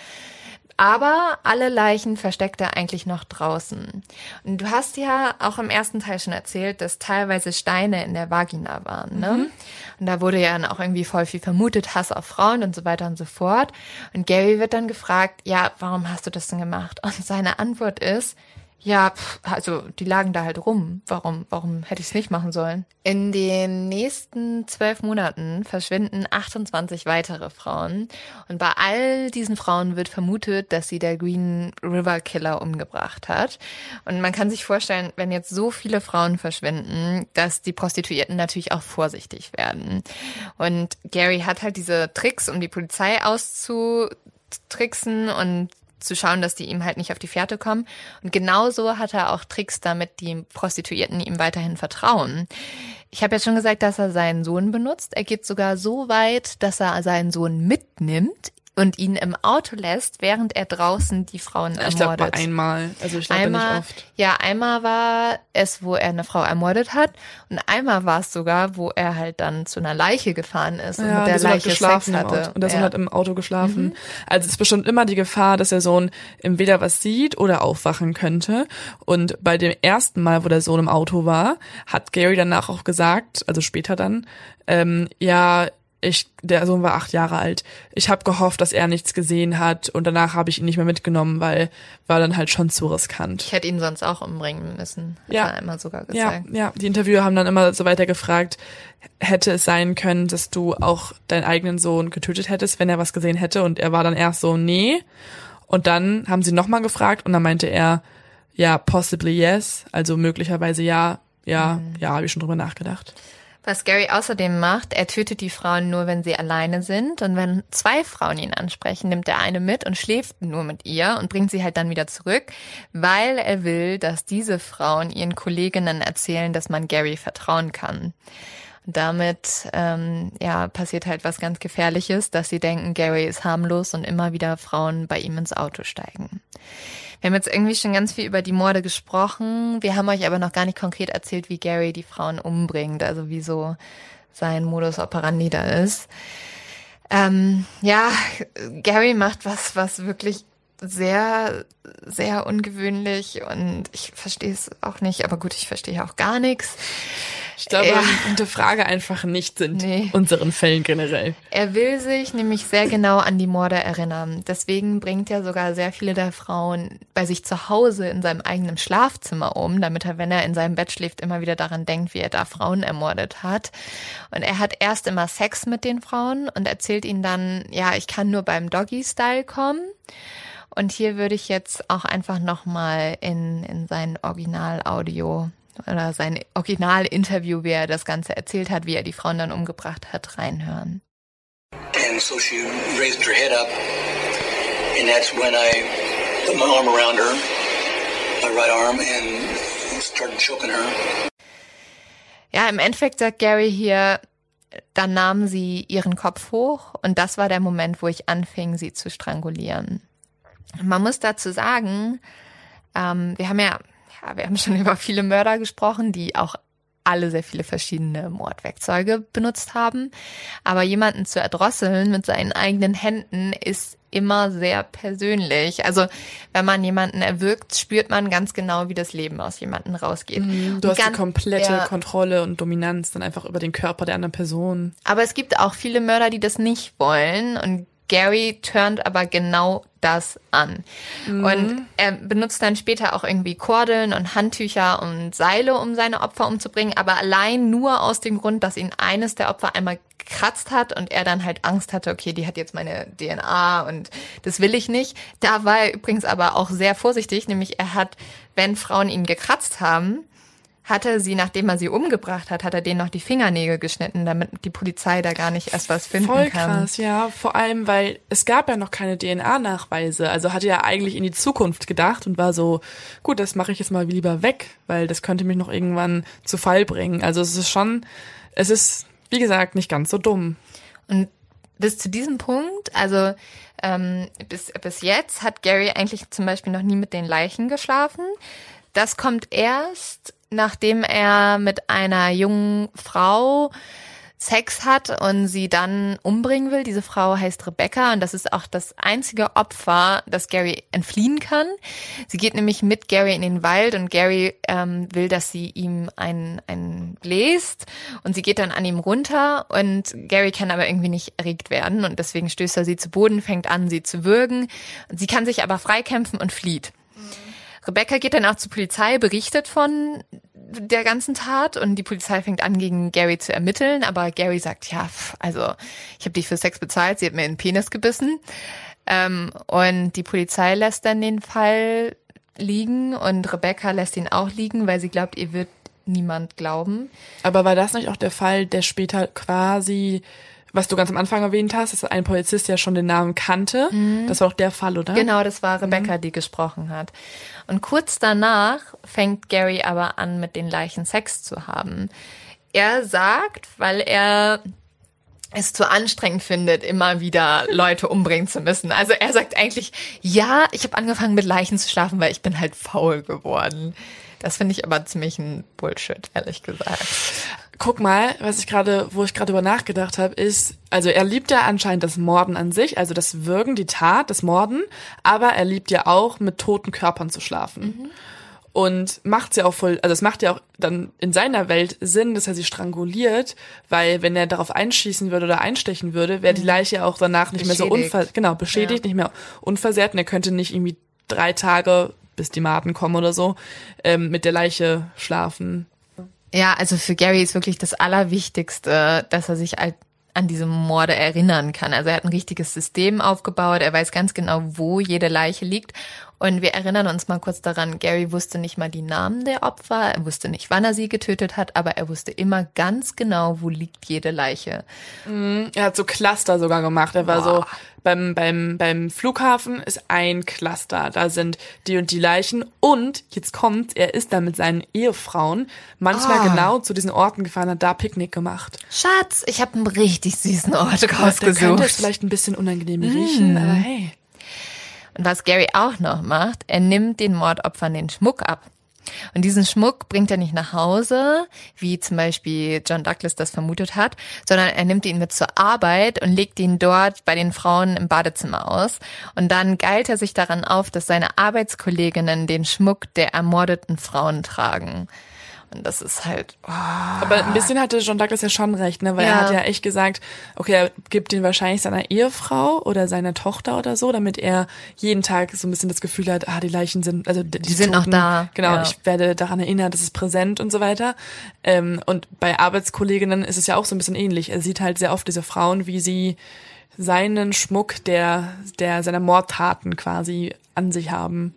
Aber alle Leichen versteckt er eigentlich noch draußen. Und du hast ja auch im ersten Teil schon erzählt, dass teilweise Steine in der Vagina waren. Ne? Mhm. Und da wurde ja dann auch irgendwie voll viel vermutet, Hass auf Frauen und so weiter und so fort. Und Gary wird dann gefragt, ja, warum hast du das denn gemacht? Und seine Antwort ist, ja, pff, also die lagen da halt rum. Warum, warum hätte ich es nicht machen sollen? In den nächsten zwölf Monaten verschwinden 28 weitere Frauen. Und bei all diesen Frauen wird vermutet, dass sie der Green River Killer umgebracht hat. Und man kann sich vorstellen, wenn jetzt so viele Frauen verschwinden, dass die Prostituierten natürlich auch vorsichtig werden. Und Gary hat halt diese Tricks, um die Polizei auszutricksen und zu schauen, dass die ihm halt nicht auf die Fährte kommen. Und genauso hat er auch Tricks, damit die Prostituierten ihm weiterhin vertrauen. Ich habe ja schon gesagt, dass er seinen Sohn benutzt. Er geht sogar so weit, dass er seinen Sohn mitnimmt und ihn im Auto lässt, während er draußen die Frauen ermordet. Ich glaube einmal, also ich glaube nicht oft. Ja, einmal war es, wo er eine Frau ermordet hat und einmal war es sogar, wo er halt dann zu einer Leiche gefahren ist und ja, mit der Leiche geschlafen Sex hatte. Und der Sohn ja. hat im Auto geschlafen. Mhm. Also es ist bestimmt immer die Gefahr, dass der Sohn entweder was sieht oder aufwachen könnte. Und bei dem ersten Mal, wo der Sohn im Auto war, hat Gary danach auch gesagt, also später dann, ähm, ja, ich, der Sohn war acht Jahre alt. Ich habe gehofft, dass er nichts gesehen hat und danach habe ich ihn nicht mehr mitgenommen, weil war dann halt schon zu riskant. Ich hätte ihn sonst auch umbringen müssen, hat ja. er immer sogar gesagt. Ja, ja, die Interviewer haben dann immer so weiter gefragt, hätte es sein können, dass du auch deinen eigenen Sohn getötet hättest, wenn er was gesehen hätte und er war dann erst so, nee. Und dann haben sie nochmal gefragt und dann meinte er, ja, possibly yes, also möglicherweise ja, ja, mhm. ja, habe ich schon drüber nachgedacht. Was Gary außerdem macht, er tötet die Frauen nur, wenn sie alleine sind. Und wenn zwei Frauen ihn ansprechen, nimmt er eine mit und schläft nur mit ihr und bringt sie halt dann wieder zurück, weil er will, dass diese Frauen ihren Kolleginnen erzählen, dass man Gary vertrauen kann. Und damit ähm, ja, passiert halt was ganz Gefährliches, dass sie denken, Gary ist harmlos und immer wieder Frauen bei ihm ins Auto steigen. Wir haben jetzt irgendwie schon ganz viel über die Morde gesprochen. Wir haben euch aber noch gar nicht konkret erzählt, wie Gary die Frauen umbringt, also wie so sein Modus operandi da ist. Ähm, ja, Gary macht was, was wirklich sehr, sehr ungewöhnlich und ich verstehe es auch nicht, aber gut, ich verstehe auch gar nichts. Ich glaube, ja. hinterfrage einfach nicht in nee. unseren Fällen generell. Er will sich nämlich sehr genau an die Morde erinnern. Deswegen bringt er sogar sehr viele der Frauen bei sich zu Hause in seinem eigenen Schlafzimmer um, damit er, wenn er in seinem Bett schläft, immer wieder daran denkt, wie er da Frauen ermordet hat. Und er hat erst immer Sex mit den Frauen und erzählt ihnen dann, ja, ich kann nur beim Doggy-Style kommen. Und hier würde ich jetzt auch einfach nochmal in, in sein Original-Audio oder sein Original-Interview, wie er das Ganze erzählt hat, wie er die Frauen dann umgebracht hat, reinhören. And so she raised her head up and that's when I put my arm around her, my right arm and started choking her. Ja, im Endeffekt sagt Gary hier, dann nahm sie ihren Kopf hoch und das war der Moment, wo ich anfing, sie zu strangulieren. Man muss dazu sagen, ähm, wir haben ja ja, wir haben schon über viele Mörder gesprochen, die auch alle sehr viele verschiedene Mordwerkzeuge benutzt haben. Aber jemanden zu erdrosseln mit seinen eigenen Händen ist immer sehr persönlich. Also wenn man jemanden erwürgt, spürt man ganz genau, wie das Leben aus jemanden rausgeht. Mhm, du hast ganz, die komplette ja, Kontrolle und Dominanz dann einfach über den Körper der anderen Person. Aber es gibt auch viele Mörder, die das nicht wollen und Gary turnt aber genau das an. Mhm. Und er benutzt dann später auch irgendwie Kordeln und Handtücher und Seile, um seine Opfer umzubringen, aber allein nur aus dem Grund, dass ihn eines der Opfer einmal gekratzt hat und er dann halt Angst hatte, okay, die hat jetzt meine DNA und das will ich nicht. Da war er übrigens aber auch sehr vorsichtig, nämlich er hat, wenn Frauen ihn gekratzt haben, hat er sie, nachdem er sie umgebracht hat, hat er denen noch die Fingernägel geschnitten, damit die Polizei da gar nicht erst was finden Voll kann. krass, ja. Vor allem, weil es gab ja noch keine DNA-Nachweise. Also hatte er eigentlich in die Zukunft gedacht und war so, gut, das mache ich jetzt mal lieber weg, weil das könnte mich noch irgendwann zu Fall bringen. Also es ist schon, es ist, wie gesagt, nicht ganz so dumm. Und bis zu diesem Punkt, also ähm, bis, bis jetzt hat Gary eigentlich zum Beispiel noch nie mit den Leichen geschlafen. Das kommt erst, nachdem er mit einer jungen Frau Sex hat und sie dann umbringen will. Diese Frau heißt Rebecca und das ist auch das einzige Opfer, das Gary entfliehen kann. Sie geht nämlich mit Gary in den Wald und Gary ähm, will, dass sie ihm ein, ein bläst und sie geht dann an ihm runter und Gary kann aber irgendwie nicht erregt werden und deswegen stößt er sie zu Boden, fängt an, sie zu würgen. Sie kann sich aber freikämpfen und flieht. Rebecca geht dann auch zur Polizei, berichtet von der ganzen Tat und die Polizei fängt an, gegen Gary zu ermitteln, aber Gary sagt, ja, also ich habe dich für Sex bezahlt, sie hat mir in den Penis gebissen. Ähm, und die Polizei lässt dann den Fall liegen und Rebecca lässt ihn auch liegen, weil sie glaubt, ihr wird niemand glauben. Aber war das nicht auch der Fall, der später quasi, was du ganz am Anfang erwähnt hast, dass ein Polizist ja schon den Namen kannte? Das war auch der Fall, oder? Genau, das war Rebecca, die gesprochen hat. Und kurz danach fängt Gary aber an, mit den Leichen Sex zu haben. Er sagt, weil er es zu anstrengend findet, immer wieder Leute umbringen zu müssen. Also er sagt eigentlich, ja, ich habe angefangen mit Leichen zu schlafen, weil ich bin halt faul geworden. Das finde ich aber ziemlich ein Bullshit, ehrlich gesagt. Guck mal, was ich gerade, wo ich gerade über nachgedacht habe, ist, also er liebt ja anscheinend das Morden an sich, also das Würgen, die Tat, das Morden, aber er liebt ja auch mit toten Körpern zu schlafen. Und macht's ja auch voll, also es macht ja auch dann in seiner Welt Sinn, dass er sie stranguliert, weil wenn er darauf einschießen würde oder einstechen würde, wäre die Leiche auch danach nicht mehr so Beschädigt. unver, genau, beschädigt, Ja. nicht mehr unversehrt und er könnte nicht irgendwie drei Tage, bis die Maten kommen oder so, ähm, mit der Leiche schlafen. Ja, also für Gary ist wirklich das Allerwichtigste, dass er sich halt an diese Morde erinnern kann. Also er hat ein richtiges System aufgebaut, er weiß ganz genau, wo jede Leiche liegt. Und wir erinnern uns mal kurz daran, Gary wusste nicht mal die Namen der Opfer, er wusste nicht, wann er sie getötet hat, aber er wusste immer ganz genau, wo liegt jede Leiche. Er hat so Cluster sogar gemacht. Er war Boah. so beim beim beim Flughafen ist ein Cluster. Da sind die und die Leichen und jetzt kommt, er ist da mit seinen Ehefrauen manchmal Ah. genau zu diesen Orten gefahren, hat da Picknick gemacht. Schatz, ich habe einen richtig süßen Ort Da könnte es rausgesucht. vielleicht ein bisschen unangenehm riechen, aber hey. Und was Gary auch noch macht, er nimmt den Mordopfern den Schmuck ab. Und diesen Schmuck bringt er nicht nach Hause, wie zum Beispiel John Douglas das vermutet hat, sondern er nimmt ihn mit zur Arbeit und legt ihn dort bei den Frauen im Badezimmer aus. Und dann geilt er sich daran auf, dass seine Arbeitskolleginnen den Schmuck der ermordeten Frauen tragen. Das ist halt, oh, Aber ein bisschen hatte John Douglas ja schon recht, ne? Weil Ja. er hat ja echt gesagt, okay, er gibt den wahrscheinlich seiner Ehefrau oder seiner Tochter oder so, damit er jeden Tag so ein bisschen das Gefühl hat, ah, die Leichen sind, also die, Die sind noch da, Genau, ja. ich werde daran erinnert, das ist präsent und so weiter. Ähm, und bei Arbeitskolleginnen ist es ja auch so ein bisschen ähnlich. Er sieht halt sehr oft diese Frauen, wie sie seinen Schmuck der, der seiner Mordtaten quasi an sich haben.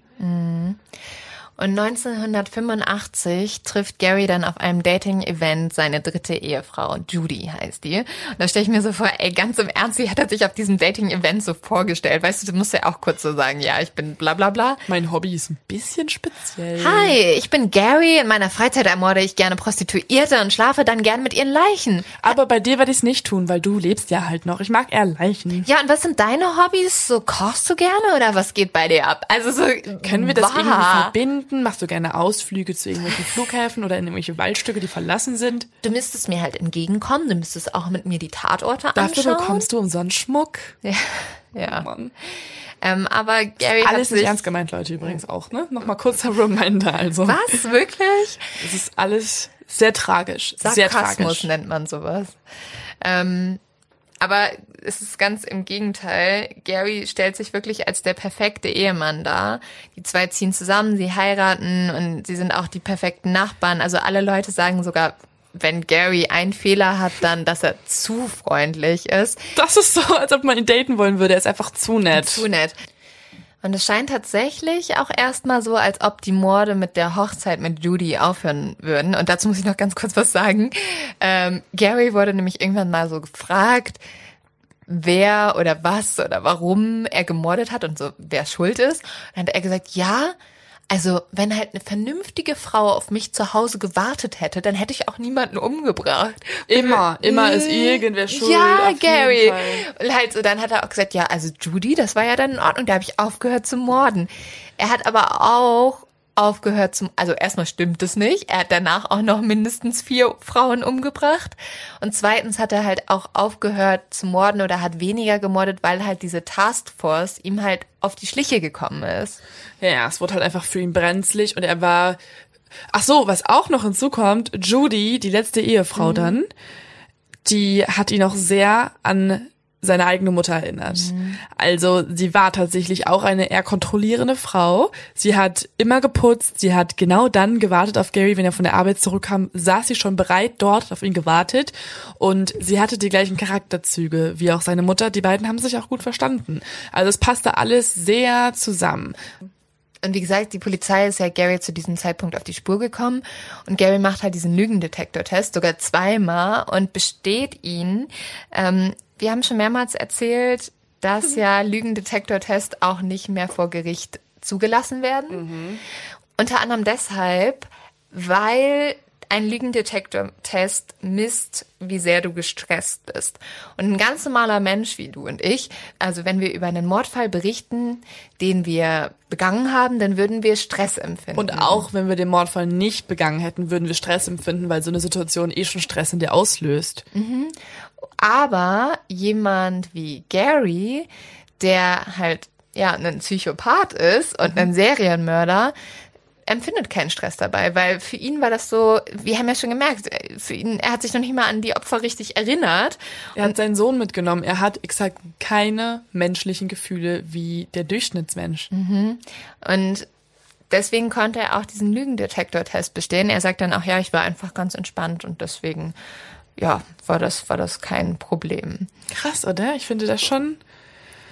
Und 1985 trifft Gary dann auf einem Dating-Event seine dritte Ehefrau, Judy heißt die. Und da stelle ich mir so vor, ey, ganz im Ernst, wie hat er sich auf diesem Dating-Event so vorgestellt? Weißt du, du musst ja auch kurz so sagen, ja, ich bin bla bla bla. Mein Hobby ist ein bisschen speziell. Hi, ich bin Gary. In meiner Freizeit ermorde ich gerne Prostituierte und schlafe dann gern mit ihren Leichen. Aber bei dir werde ich es nicht tun, weil du lebst ja halt noch. Ich mag eher Leichen. Ja, und was sind deine Hobbys? So kochst du gerne oder was geht bei dir ab? Also so Können wir das wahr. irgendwie verbinden? Machst du gerne Ausflüge zu irgendwelchen Flughäfen oder in irgendwelche Waldstücke, die verlassen sind? Du müsstest mir halt entgegenkommen. Du müsstest auch mit mir die Tatorte Dafür anschauen. bekommst du umsonst Schmuck. Ja, ja. Mann. Ähm, aber Gary hat Alles nicht ernst gemeint, Leute, übrigens auch, ne? Nochmal kurzer Reminder, also. Was? Wirklich? Es ist alles sehr tragisch. sehr Sarkasmus tragisch. nennt man sowas. Ähm, aber es ist ganz im Gegenteil. Gary stellt sich wirklich als der perfekte Ehemann dar. Die zwei ziehen zusammen, sie heiraten und sie sind auch die perfekten Nachbarn. Also alle Leute sagen sogar, wenn Gary einen Fehler hat, dann, dass er zu freundlich ist. Das ist so, als ob man ihn daten wollen würde. Er ist einfach zu nett. Zu nett. Und es scheint tatsächlich auch erstmal so, als ob die Morde mit der Hochzeit mit Judy aufhören würden. Und dazu muss ich noch ganz kurz was sagen. Ähm, Gary wurde nämlich irgendwann mal so gefragt, wer oder was oder warum er gemordet hat und so, wer schuld ist. Und dann hat er gesagt, ja, also, wenn halt eine vernünftige Frau auf mich zu Hause gewartet hätte, dann hätte ich auch niemanden umgebracht. Immer, immer ist irgendwer schuld. Ja, Gary. Und halt so, dann hat er auch gesagt, ja, also Judy, das war ja dann in Ordnung, da habe ich aufgehört zu morden. Er hat aber auch aufgehört zum, also erstmal stimmt es nicht. Er hat danach auch noch mindestens vier Frauen umgebracht. Und zweitens hat er halt auch aufgehört zu morden oder hat weniger gemordet, weil halt diese Taskforce ihm halt auf die Schliche gekommen ist. Ja, es wurde halt einfach für ihn brenzlig und er war. Ach so, was auch noch hinzukommt, Judy, die letzte Ehefrau dann, die hat ihn auch sehr an seine eigene Mutter erinnert. Also sie war tatsächlich auch eine eher kontrollierende Frau. Sie hat immer geputzt, sie hat genau dann gewartet auf Gary, wenn er von der Arbeit zurückkam, saß sie schon bereit dort, auf ihn gewartet und sie hatte die gleichen Charakterzüge wie auch seine Mutter. Die beiden haben sich auch gut verstanden. Also es passte alles sehr zusammen. Und wie gesagt, die Polizei ist ja Gary zu diesem Zeitpunkt auf die Spur gekommen und Gary macht halt diesen Lügendetektor-Test sogar zweimal und besteht ihn. Ähm, wir haben schon mehrmals erzählt, dass ja Lügendetektor-Tests auch nicht mehr vor Gericht zugelassen werden. Unter anderem deshalb, weil ein Lügendetektor-Test misst, wie sehr du gestresst bist. Und ein ganz normaler Mensch wie du und ich, also wenn wir über einen Mordfall berichten, den wir begangen haben, dann würden wir Stress empfinden. Und auch wenn wir den Mordfall nicht begangen hätten, würden wir Stress empfinden, weil so eine Situation eh schon Stress in dir auslöst. Aber jemand wie Gary, der halt ja ein Psychopath ist und ein Serienmörder, empfindet keinen Stress dabei, weil für ihn war das so, wir haben ja schon gemerkt, für ihn, er hat sich noch nicht mal an die Opfer richtig erinnert. Er hat seinen Sohn mitgenommen. Er hat exakt keine menschlichen Gefühle wie der Durchschnittsmensch. Und deswegen konnte er auch diesen Lügendetektor-Test bestehen. Er sagt dann auch, ja, ich war einfach ganz entspannt und deswegen, ja, war das, war das kein Problem. Krass, oder? Ich finde das schon.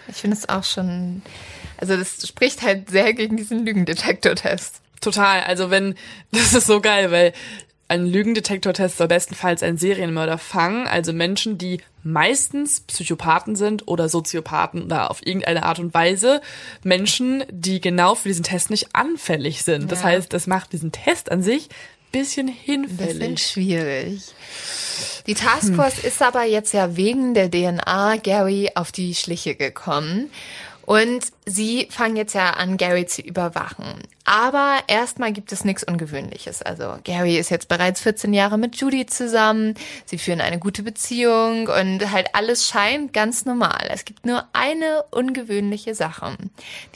Ich finde es auch schon, also das spricht halt sehr gegen diesen Lügendetektor-Test. Total. Also wenn, das ist so geil, weil ein Lügendetektortest soll bestenfalls einen Serienmörder fangen, also Menschen, die meistens Psychopathen sind oder Soziopathen oder auf irgendeine Art und Weise Menschen, die genau für diesen Test nicht anfällig sind. Das Ja. heißt, das macht diesen Test an sich bisschen Bisschen hinfällig. schwierig. Die Taskforce ist aber jetzt ja wegen der DNA Gary auf die Schliche gekommen. Und sie fangen jetzt ja an, Gary zu überwachen. Aber erstmal gibt es nichts Ungewöhnliches. Also Gary ist jetzt bereits 14 Jahre mit Judy zusammen. Sie führen eine gute Beziehung und halt alles scheint ganz normal. Es gibt nur eine ungewöhnliche Sache.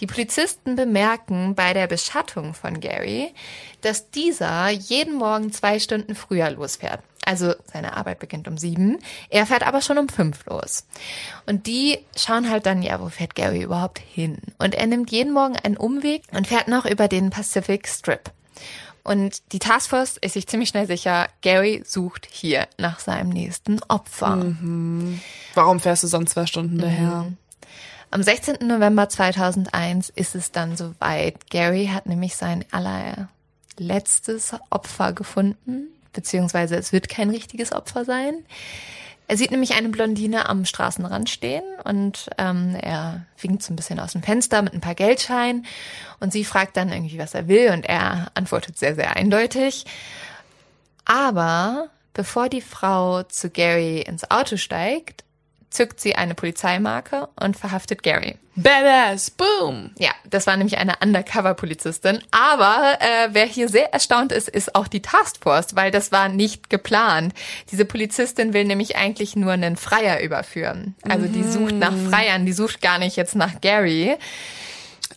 Die Polizisten bemerken bei der Beschattung von Gary, dass dieser jeden Morgen zwei Stunden früher losfährt. Also seine Arbeit beginnt um sieben. Er fährt aber schon um fünf los. Und die schauen halt dann, ja, wo fährt Gary überhaupt hin? Und er nimmt jeden Morgen einen Umweg und fährt noch über den Pacific Strip. Und die Taskforce ist sich ziemlich schnell sicher, Gary sucht hier nach seinem nächsten Opfer. Warum fährst du sonst zwei Stunden daher? Am 16. November 2001 ist es dann soweit. Gary hat nämlich sein allerletztes Opfer gefunden, beziehungsweise es wird kein richtiges Opfer sein. Er sieht nämlich eine Blondine am Straßenrand stehen und ähm, er winkt so ein bisschen aus dem Fenster mit ein paar Geldscheinen und sie fragt dann irgendwie, was er will und er antwortet sehr, sehr eindeutig. Aber bevor die Frau zu Gary ins Auto steigt, zückt sie eine Polizeimarke und verhaftet Gary. Badass, boom! Ja, das war nämlich eine Undercover-Polizistin. Aber äh, wer hier sehr erstaunt ist, ist auch die Taskforce, weil das war nicht geplant. Diese Polizistin will nämlich eigentlich nur einen Freier überführen. Also die sucht nach Freiern, die sucht gar nicht jetzt nach Gary.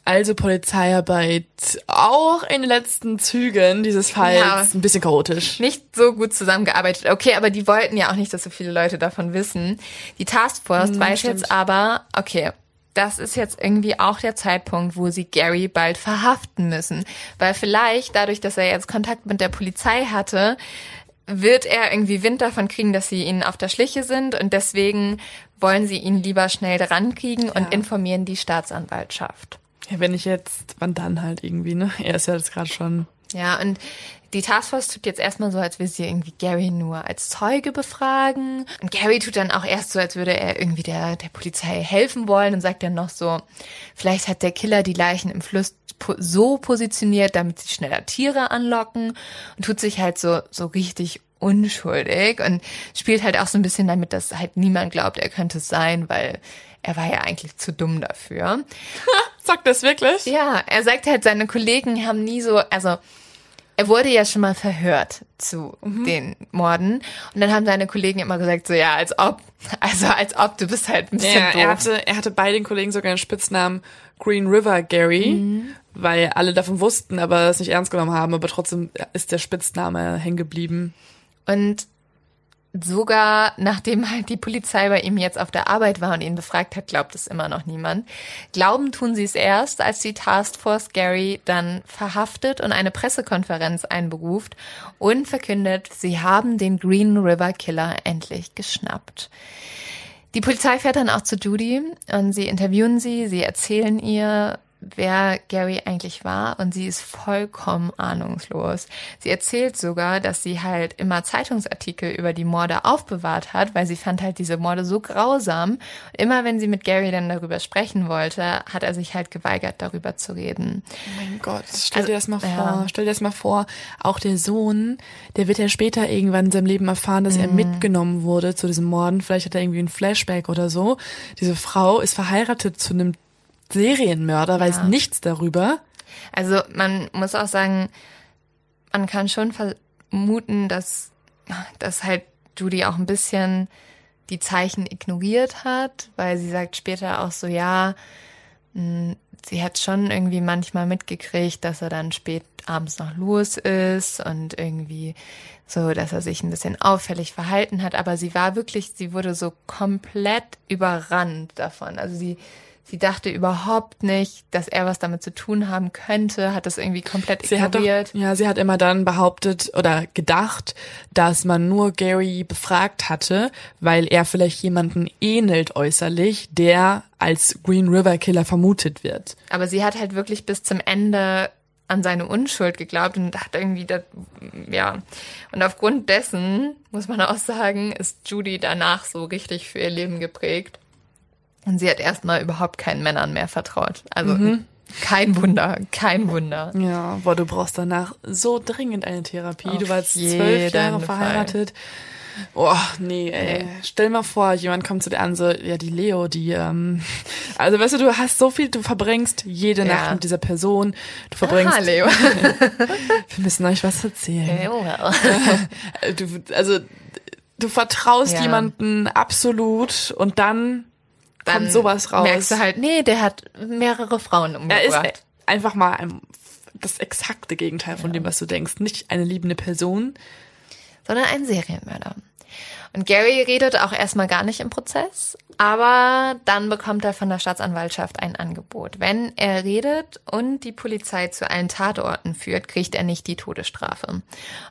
Also Polizeiarbeit auch in den letzten Zügen dieses Falls Ja. ein bisschen chaotisch. nicht so gut zusammengearbeitet. Okay, aber die wollten ja auch nicht, dass so viele Leute davon wissen. Die Taskforce weiß stimmt. jetzt aber, okay, das ist jetzt irgendwie auch der Zeitpunkt, wo sie Gary bald verhaften müssen. Weil vielleicht, dadurch, dass er jetzt Kontakt mit der Polizei hatte, wird er irgendwie Wind davon kriegen, dass sie ihn auf der Schliche sind und deswegen wollen sie ihn lieber schnell dran kriegen und Ja. informieren die Staatsanwaltschaft. Ja, wenn ich jetzt, wann dann halt irgendwie, ne? Er ist ja jetzt gerade schon. Ja, und die Taskforce tut jetzt erstmal so, als würde sie irgendwie Gary nur als Zeuge befragen. Und Gary tut dann auch erst so, als würde er irgendwie der, der Polizei helfen wollen und sagt dann noch so, vielleicht hat der Killer die Leichen im Fluss so positioniert, damit sie schneller Tiere anlocken und tut sich halt so, so richtig unschuldig und spielt halt auch so ein bisschen damit, dass halt niemand glaubt, er könnte es sein, weil er war ja eigentlich zu dumm dafür. sagt das wirklich? Ja, er sagt halt, seine Kollegen haben nie so, also er wurde ja schon mal verhört zu mhm. den Morden und dann haben seine Kollegen immer gesagt so ja als ob also als ob du bist halt ein bisschen ja, doof. Er hatte er hatte bei den Kollegen sogar einen Spitznamen Green River Gary, mhm. weil alle davon wussten, aber es nicht ernst genommen haben, aber trotzdem ist der Spitzname hängen geblieben. Und sogar nachdem halt die Polizei bei ihm jetzt auf der Arbeit war und ihn befragt hat, glaubt es immer noch niemand. Glauben tun sie es erst, als die Taskforce Gary dann verhaftet und eine Pressekonferenz einberuft und verkündet, sie haben den Green River Killer endlich geschnappt. Die Polizei fährt dann auch zu Judy und sie interviewen sie, sie erzählen ihr, wer Gary eigentlich war und sie ist vollkommen ahnungslos. Sie erzählt sogar, dass sie halt immer Zeitungsartikel über die Morde aufbewahrt hat, weil sie fand halt diese Morde so grausam. immer wenn sie mit Gary dann darüber sprechen wollte, hat er sich halt geweigert, darüber zu reden. Oh mein Gott, stell also, dir das mal vor, ja. stell dir das mal vor, auch der Sohn, der wird ja später irgendwann in seinem Leben erfahren, dass mhm. er mitgenommen wurde zu diesem Morden. Vielleicht hat er irgendwie ein Flashback oder so. Diese Frau ist verheiratet zu einem Serienmörder, weiß ja. nichts darüber. Also man muss auch sagen, man kann schon vermuten, dass, dass halt Judy auch ein bisschen die Zeichen ignoriert hat, weil sie sagt später auch so, ja, hm, sie hat schon irgendwie manchmal mitgekriegt, dass er dann spät abends noch los ist und irgendwie so, dass er sich ein bisschen auffällig verhalten hat, aber sie war wirklich, sie wurde so komplett überrannt davon. Also sie, Sie dachte überhaupt nicht, dass er was damit zu tun haben könnte, hat das irgendwie komplett sie ignoriert. Hat doch, ja, sie hat immer dann behauptet oder gedacht, dass man nur Gary befragt hatte, weil er vielleicht jemanden ähnelt äußerlich, der als Green River Killer vermutet wird. Aber sie hat halt wirklich bis zum Ende an seine Unschuld geglaubt und hat irgendwie das, ja. Und aufgrund dessen, muss man auch sagen, ist Judy danach so richtig für ihr Leben geprägt. Und sie hat erstmal überhaupt keinen Männern mehr vertraut. Also mhm. kein Wunder, kein Wunder. Ja, boah, du brauchst danach so dringend eine Therapie. Auf du warst zwölf Jahre verheiratet. Oh, nee, ey. Stell mal vor, jemand kommt zu dir an, so, ja, die Leo, die, ähm, also weißt du, du hast so viel, du verbringst jede ja. Nacht mit dieser Person. Du verbringst. Ah, Leo. wir müssen euch was erzählen. Leo. du, also, du vertraust ja. jemanden absolut und dann dann kommt sowas raus. merkst du halt, nee, der hat mehrere Frauen umgebracht. Er ist einfach mal das exakte Gegenteil von ja. dem, was du denkst. Nicht eine liebende Person. Sondern ein Serienmörder. Und Gary redet auch erstmal gar nicht im Prozess, aber dann bekommt er von der Staatsanwaltschaft ein Angebot. Wenn er redet und die Polizei zu allen Tatorten führt, kriegt er nicht die Todesstrafe. Und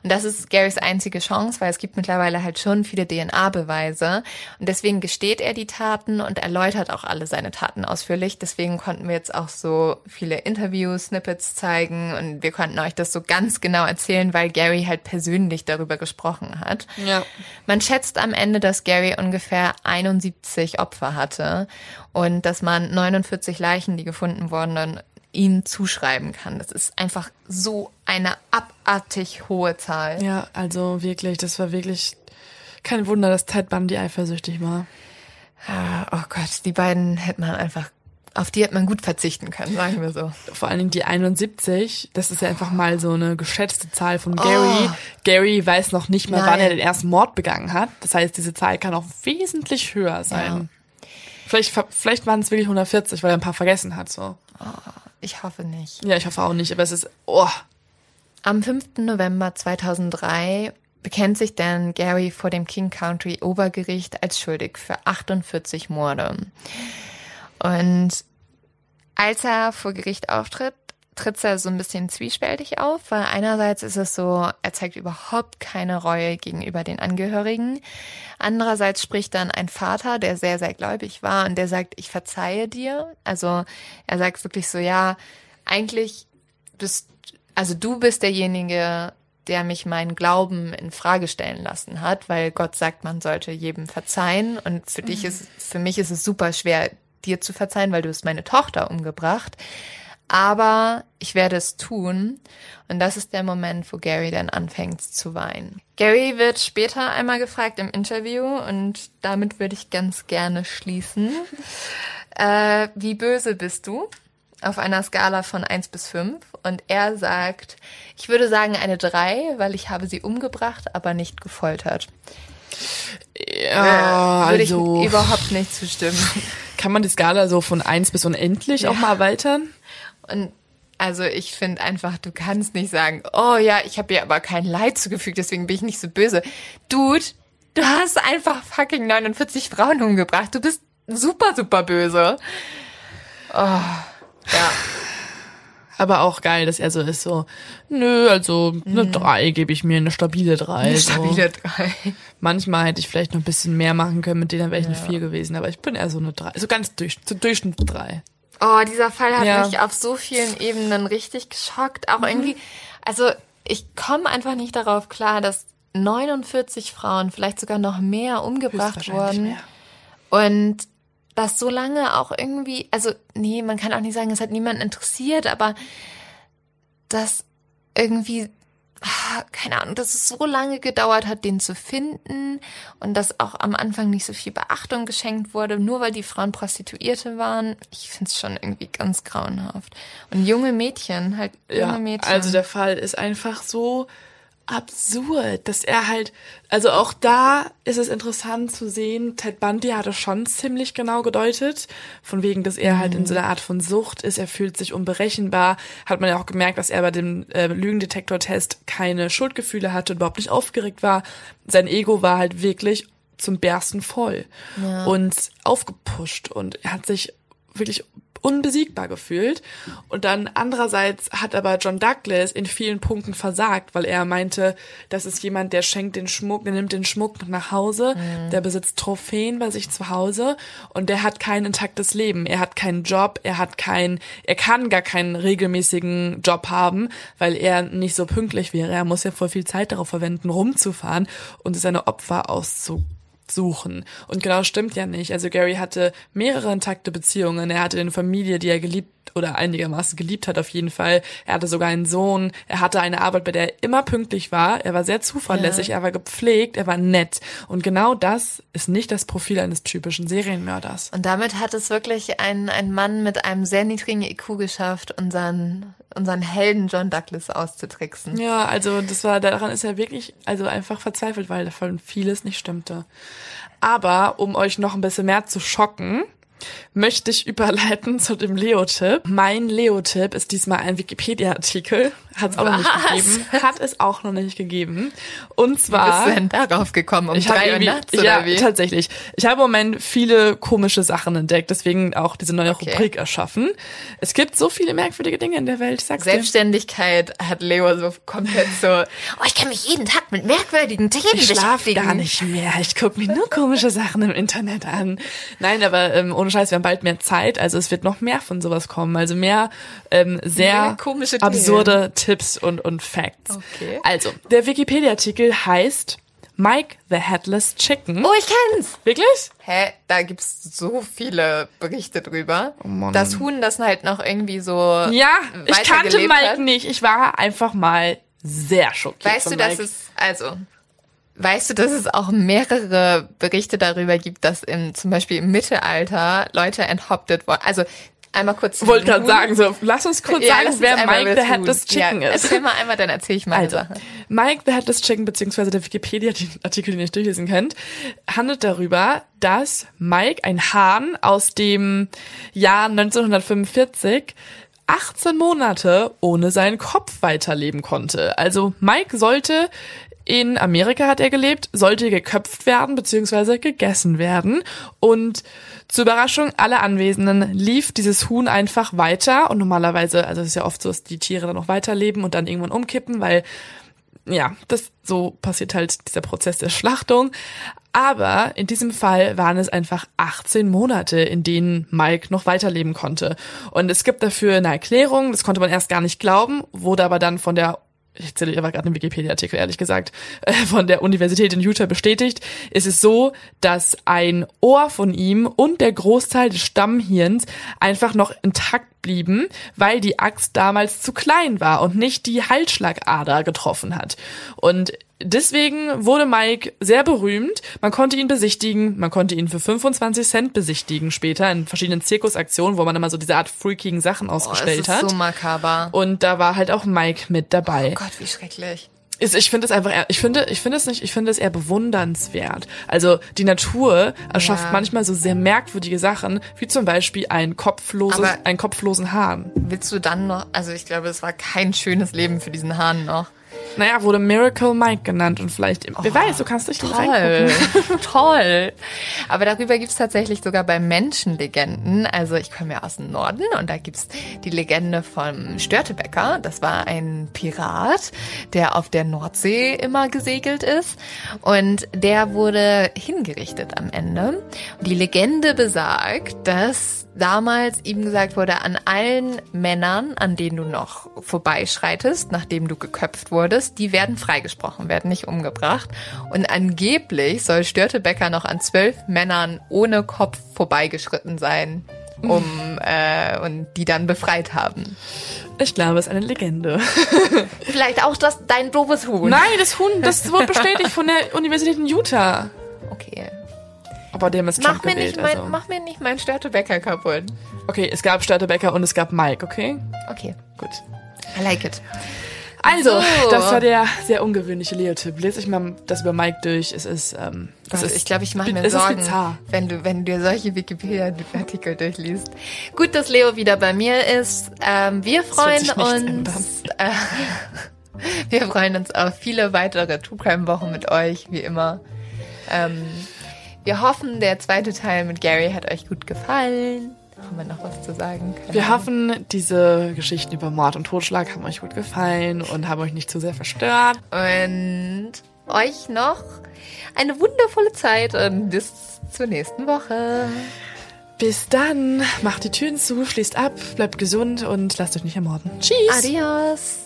das ist Garys einzige Chance, weil es gibt mittlerweile halt schon viele DNA-Beweise. Und deswegen gesteht er die Taten und erläutert auch alle seine Taten ausführlich. Deswegen konnten wir jetzt auch so viele Interviews, Snippets zeigen und wir konnten euch das so ganz genau erzählen, weil Gary halt persönlich darüber gesprochen hat. Ja. Man schätzt am Ende, dass Gary ungefähr 71 Opfer hatte und dass man 49 Leichen, die gefunden wurden, dann ihm zuschreiben kann. Das ist einfach so eine abartig hohe Zahl. Ja, also wirklich, das war wirklich kein Wunder, dass Ted Bundy eifersüchtig war. Ah, oh Gott, die beiden hätte man einfach auf die hätte man gut verzichten können, sagen wir so. Vor allen Dingen die 71, das ist ja einfach mal so eine geschätzte Zahl von Gary. Oh. Gary weiß noch nicht mal, Nein. wann er den ersten Mord begangen hat. Das heißt, diese Zahl kann auch wesentlich höher sein. Ja. Vielleicht, vielleicht waren es wirklich 140, weil er ein paar vergessen hat, so. Oh, ich hoffe nicht. Ja, ich hoffe auch nicht, aber es ist, oh. Am 5. November 2003 bekennt sich dann Gary vor dem King County Obergericht als schuldig für 48 Morde. Und als er vor Gericht auftritt, tritt er so ein bisschen zwiespältig auf, weil einerseits ist es so, er zeigt überhaupt keine Reue gegenüber den Angehörigen. Andererseits spricht dann ein Vater, der sehr, sehr gläubig war und der sagt, ich verzeihe dir. Also er sagt wirklich so, ja, eigentlich bist, also du bist derjenige, der mich meinen Glauben in Frage stellen lassen hat, weil Gott sagt, man sollte jedem verzeihen und für mhm. dich ist, für mich ist es super schwer, dir zu verzeihen, weil du hast meine Tochter umgebracht. Aber ich werde es tun. Und das ist der Moment, wo Gary dann anfängt zu weinen. Gary wird später einmal gefragt im Interview und damit würde ich ganz gerne schließen. Äh, wie böse bist du? Auf einer Skala von eins bis fünf Und er sagt, ich würde sagen eine drei, weil ich habe sie umgebracht, aber nicht gefoltert. Ja, äh, würde also, ich überhaupt nicht zustimmen. Kann man die Skala so von eins bis unendlich ja. auch mal erweitern? Und also ich finde einfach, du kannst nicht sagen, oh ja, ich habe ihr aber kein Leid zugefügt, deswegen bin ich nicht so böse. Dude, du hast einfach fucking 49 Frauen umgebracht. Du bist super, super böse. Oh, ja. Aber auch geil, dass er so ist, so, nö, also eine mhm. 3 gebe ich mir, eine stabile 3. Eine stabile 3. Manchmal hätte ich vielleicht noch ein bisschen mehr machen können, mit denen wäre ich ja. eine 4 gewesen, aber ich bin eher so eine 3. So ganz durch, so Durchschnitt 3. Oh, dieser Fall hat ja. mich auf so vielen Ebenen richtig geschockt. Auch mhm. irgendwie, also ich komme einfach nicht darauf klar, dass 49 Frauen, vielleicht sogar noch mehr, umgebracht wurden. Mehr. Und das so lange auch irgendwie, also nee, man kann auch nicht sagen, es hat niemanden interessiert, aber das irgendwie Ah, keine Ahnung, dass es so lange gedauert hat, den zu finden und dass auch am Anfang nicht so viel Beachtung geschenkt wurde, nur weil die Frauen Prostituierte waren. Ich finde es schon irgendwie ganz grauenhaft. Und junge Mädchen, halt junge ja, Mädchen. Also der Fall ist einfach so absurd, dass er halt, also auch da ist es interessant zu sehen, Ted Bundy hat es schon ziemlich genau gedeutet, von wegen, dass er halt in so einer Art von Sucht ist, er fühlt sich unberechenbar, hat man ja auch gemerkt, dass er bei dem äh, Lügendetektor-Test keine Schuldgefühle hatte, überhaupt nicht aufgeregt war, sein Ego war halt wirklich zum Bersten voll ja. und aufgepusht und er hat sich wirklich unbesiegbar gefühlt. Und dann andererseits hat aber John Douglas in vielen Punkten versagt, weil er meinte, das ist jemand, der schenkt den Schmuck, der nimmt den Schmuck nach Hause, mhm. der besitzt Trophäen bei sich zu Hause und der hat kein intaktes Leben. Er hat keinen Job, er hat kein, er kann gar keinen regelmäßigen Job haben, weil er nicht so pünktlich wäre. Er muss ja voll viel Zeit darauf verwenden, rumzufahren und seine Opfer suchen. Und genau stimmt ja nicht. Also Gary hatte mehrere intakte Beziehungen. Er hatte eine Familie, die er geliebt oder einigermaßen geliebt hat auf jeden Fall. Er hatte sogar einen Sohn. Er hatte eine Arbeit, bei der er immer pünktlich war. Er war sehr zuverlässig. Ja. Er war gepflegt. Er war nett. Und genau das ist nicht das Profil eines typischen Serienmörders. Und damit hat es wirklich ein, ein Mann mit einem sehr niedrigen IQ geschafft, unseren, unseren Helden John Douglas auszutricksen. Ja, also das war, daran ist er wirklich, also einfach verzweifelt, weil davon vieles nicht stimmte. Aber um euch noch ein bisschen mehr zu schocken, möchte ich überleiten zu dem Leo-Tipp. Mein Leo-Tipp ist diesmal ein Wikipedia-Artikel. Hat es auch noch nicht gegeben. Hat es auch noch nicht gegeben. Und zwar. Wie bist du denn darauf gekommen? Um ich drei Uhr nachts oder ja, wie? tatsächlich. Ich habe im Moment viele komische Sachen entdeckt, deswegen auch diese neue okay. Rubrik erschaffen. Es gibt so viele merkwürdige Dinge in der Welt, ich sag's Selbstständigkeit dir. hat Leo so komplett so, oh, ich kann mich jeden Tag mit merkwürdigen Themen Ich schlafe gar nicht mehr. Ich gucke mir nur komische Sachen im Internet an. Nein, aber ähm, ohne Scheiß, wir haben bald mehr Zeit, also es wird noch mehr von sowas kommen. Also mehr ähm, sehr absurde Tipps und, und Facts. Okay. Also, der Wikipedia-Artikel heißt Mike the Headless Chicken. Oh, ich kenn's. Wirklich? Hä? Da gibt's so viele Berichte drüber. Oh Mann. Das Huhn, das halt noch irgendwie so. Ja, ich kannte Mike hat. nicht. Ich war einfach mal sehr schockiert. Weißt du, dass es, also, Weißt du, dass es auch mehrere Berichte darüber gibt, dass im, zum Beispiel im Mittelalter Leute enthauptet wurden? Also einmal kurz. Wollte gerade sagen, so, lass uns kurz ja, sagen, wer Mike the Headless Chicken ja, ist. Erzähl mal einmal, dann erzähle ich mal also, Sache. Mike the Headless Chicken, beziehungsweise der Wikipedia-Artikel, den ihr durchlesen könnt, handelt darüber, dass Mike, ein Hahn aus dem Jahr 1945, 18 Monate ohne seinen Kopf weiterleben konnte. Also Mike sollte in Amerika hat er gelebt, sollte geköpft werden bzw. gegessen werden. Und zur Überraschung aller Anwesenden lief dieses Huhn einfach weiter. Und normalerweise, also es ist ja oft so, dass die Tiere dann noch weiterleben und dann irgendwann umkippen, weil ja, das so passiert halt dieser Prozess der Schlachtung. Aber in diesem Fall waren es einfach 18 Monate, in denen Mike noch weiterleben konnte. Und es gibt dafür eine Erklärung, das konnte man erst gar nicht glauben, wurde aber dann von der ich aber gerade einen Wikipedia-Artikel, ehrlich gesagt, äh, von der Universität in Utah bestätigt, ist es so, dass ein Ohr von ihm und der Großteil des Stammhirns einfach noch intakt blieben, weil die Axt damals zu klein war und nicht die Halsschlagader getroffen hat. Und deswegen wurde Mike sehr berühmt. Man konnte ihn besichtigen, man konnte ihn für 25 Cent besichtigen später in verschiedenen Zirkusaktionen, wo man immer so diese Art freakigen Sachen ausgestellt oh, hat. So makaber. Und da war halt auch Mike mit dabei. Oh Gott, wie schrecklich. Ich finde es einfach, eher, ich finde, ich finde es nicht, ich finde es eher bewundernswert. Also die Natur erschafft Ja. manchmal so sehr merkwürdige Sachen, wie zum Beispiel ein kopfloses, einen kopflosen Hahn. Willst du dann noch, also ich glaube, es war kein schönes Leben für diesen Hahn noch. Naja, wurde Miracle Mike genannt und vielleicht, wer weiß, du kannst dich Toll, toll. Aber darüber gibt's tatsächlich sogar bei Menschenlegenden. Also ich komme ja aus dem Norden und da gibt's die Legende vom Störtebecker. Das war ein Pirat, der auf der Nordsee immer gesegelt ist. Und der wurde hingerichtet am Ende. Und die Legende besagt, dass damals ihm gesagt wurde, an allen Männern, an denen du noch vorbeischreitest, nachdem du geköpft wurdest, die werden freigesprochen, werden nicht umgebracht. Und angeblich soll Störtebecker noch an zwölf Männern ohne Kopf vorbeigeschritten sein, um äh, und die dann befreit haben. Ich glaube, es ist eine Legende. Vielleicht auch das dein doofes Huhn. Nein, das Huhn, das wurde bestätigt von der Universität in Utah. Okay. Aber dem ist Mach Trump mir, gewählt, nicht mein, also. mach mir nicht mein Störtebecker kaputt. Okay, es gab Störtebecker und es gab Mike, okay? Okay. Gut. I like it. Also, So. das war der sehr ungewöhnliche Leo-Tipp. Lese ich mal das über Mike durch. Es ist, ähm, es ist ich glaube, ich mache mir Sorgen, wenn du, wenn du solche Wikipedia-Artikel durchliest. Gut, dass Leo wieder bei mir ist. Ähm, wir freuen uns. Äh, wir freuen uns auf viele weitere True Crime Wochen mit euch, wie immer. Ähm, wir hoffen, der zweite Teil mit Gary hat euch gut gefallen. Haben wir noch was zu sagen? Keine Wir hoffen, diese Geschichten über Mord und Totschlag haben euch gut gefallen und haben euch nicht zu sehr verstört. Und euch noch eine wundervolle Zeit und bis zur nächsten Woche. Bis dann, macht die Türen zu, schließt ab, bleibt gesund und lasst euch nicht ermorden. Tschüss! Adios.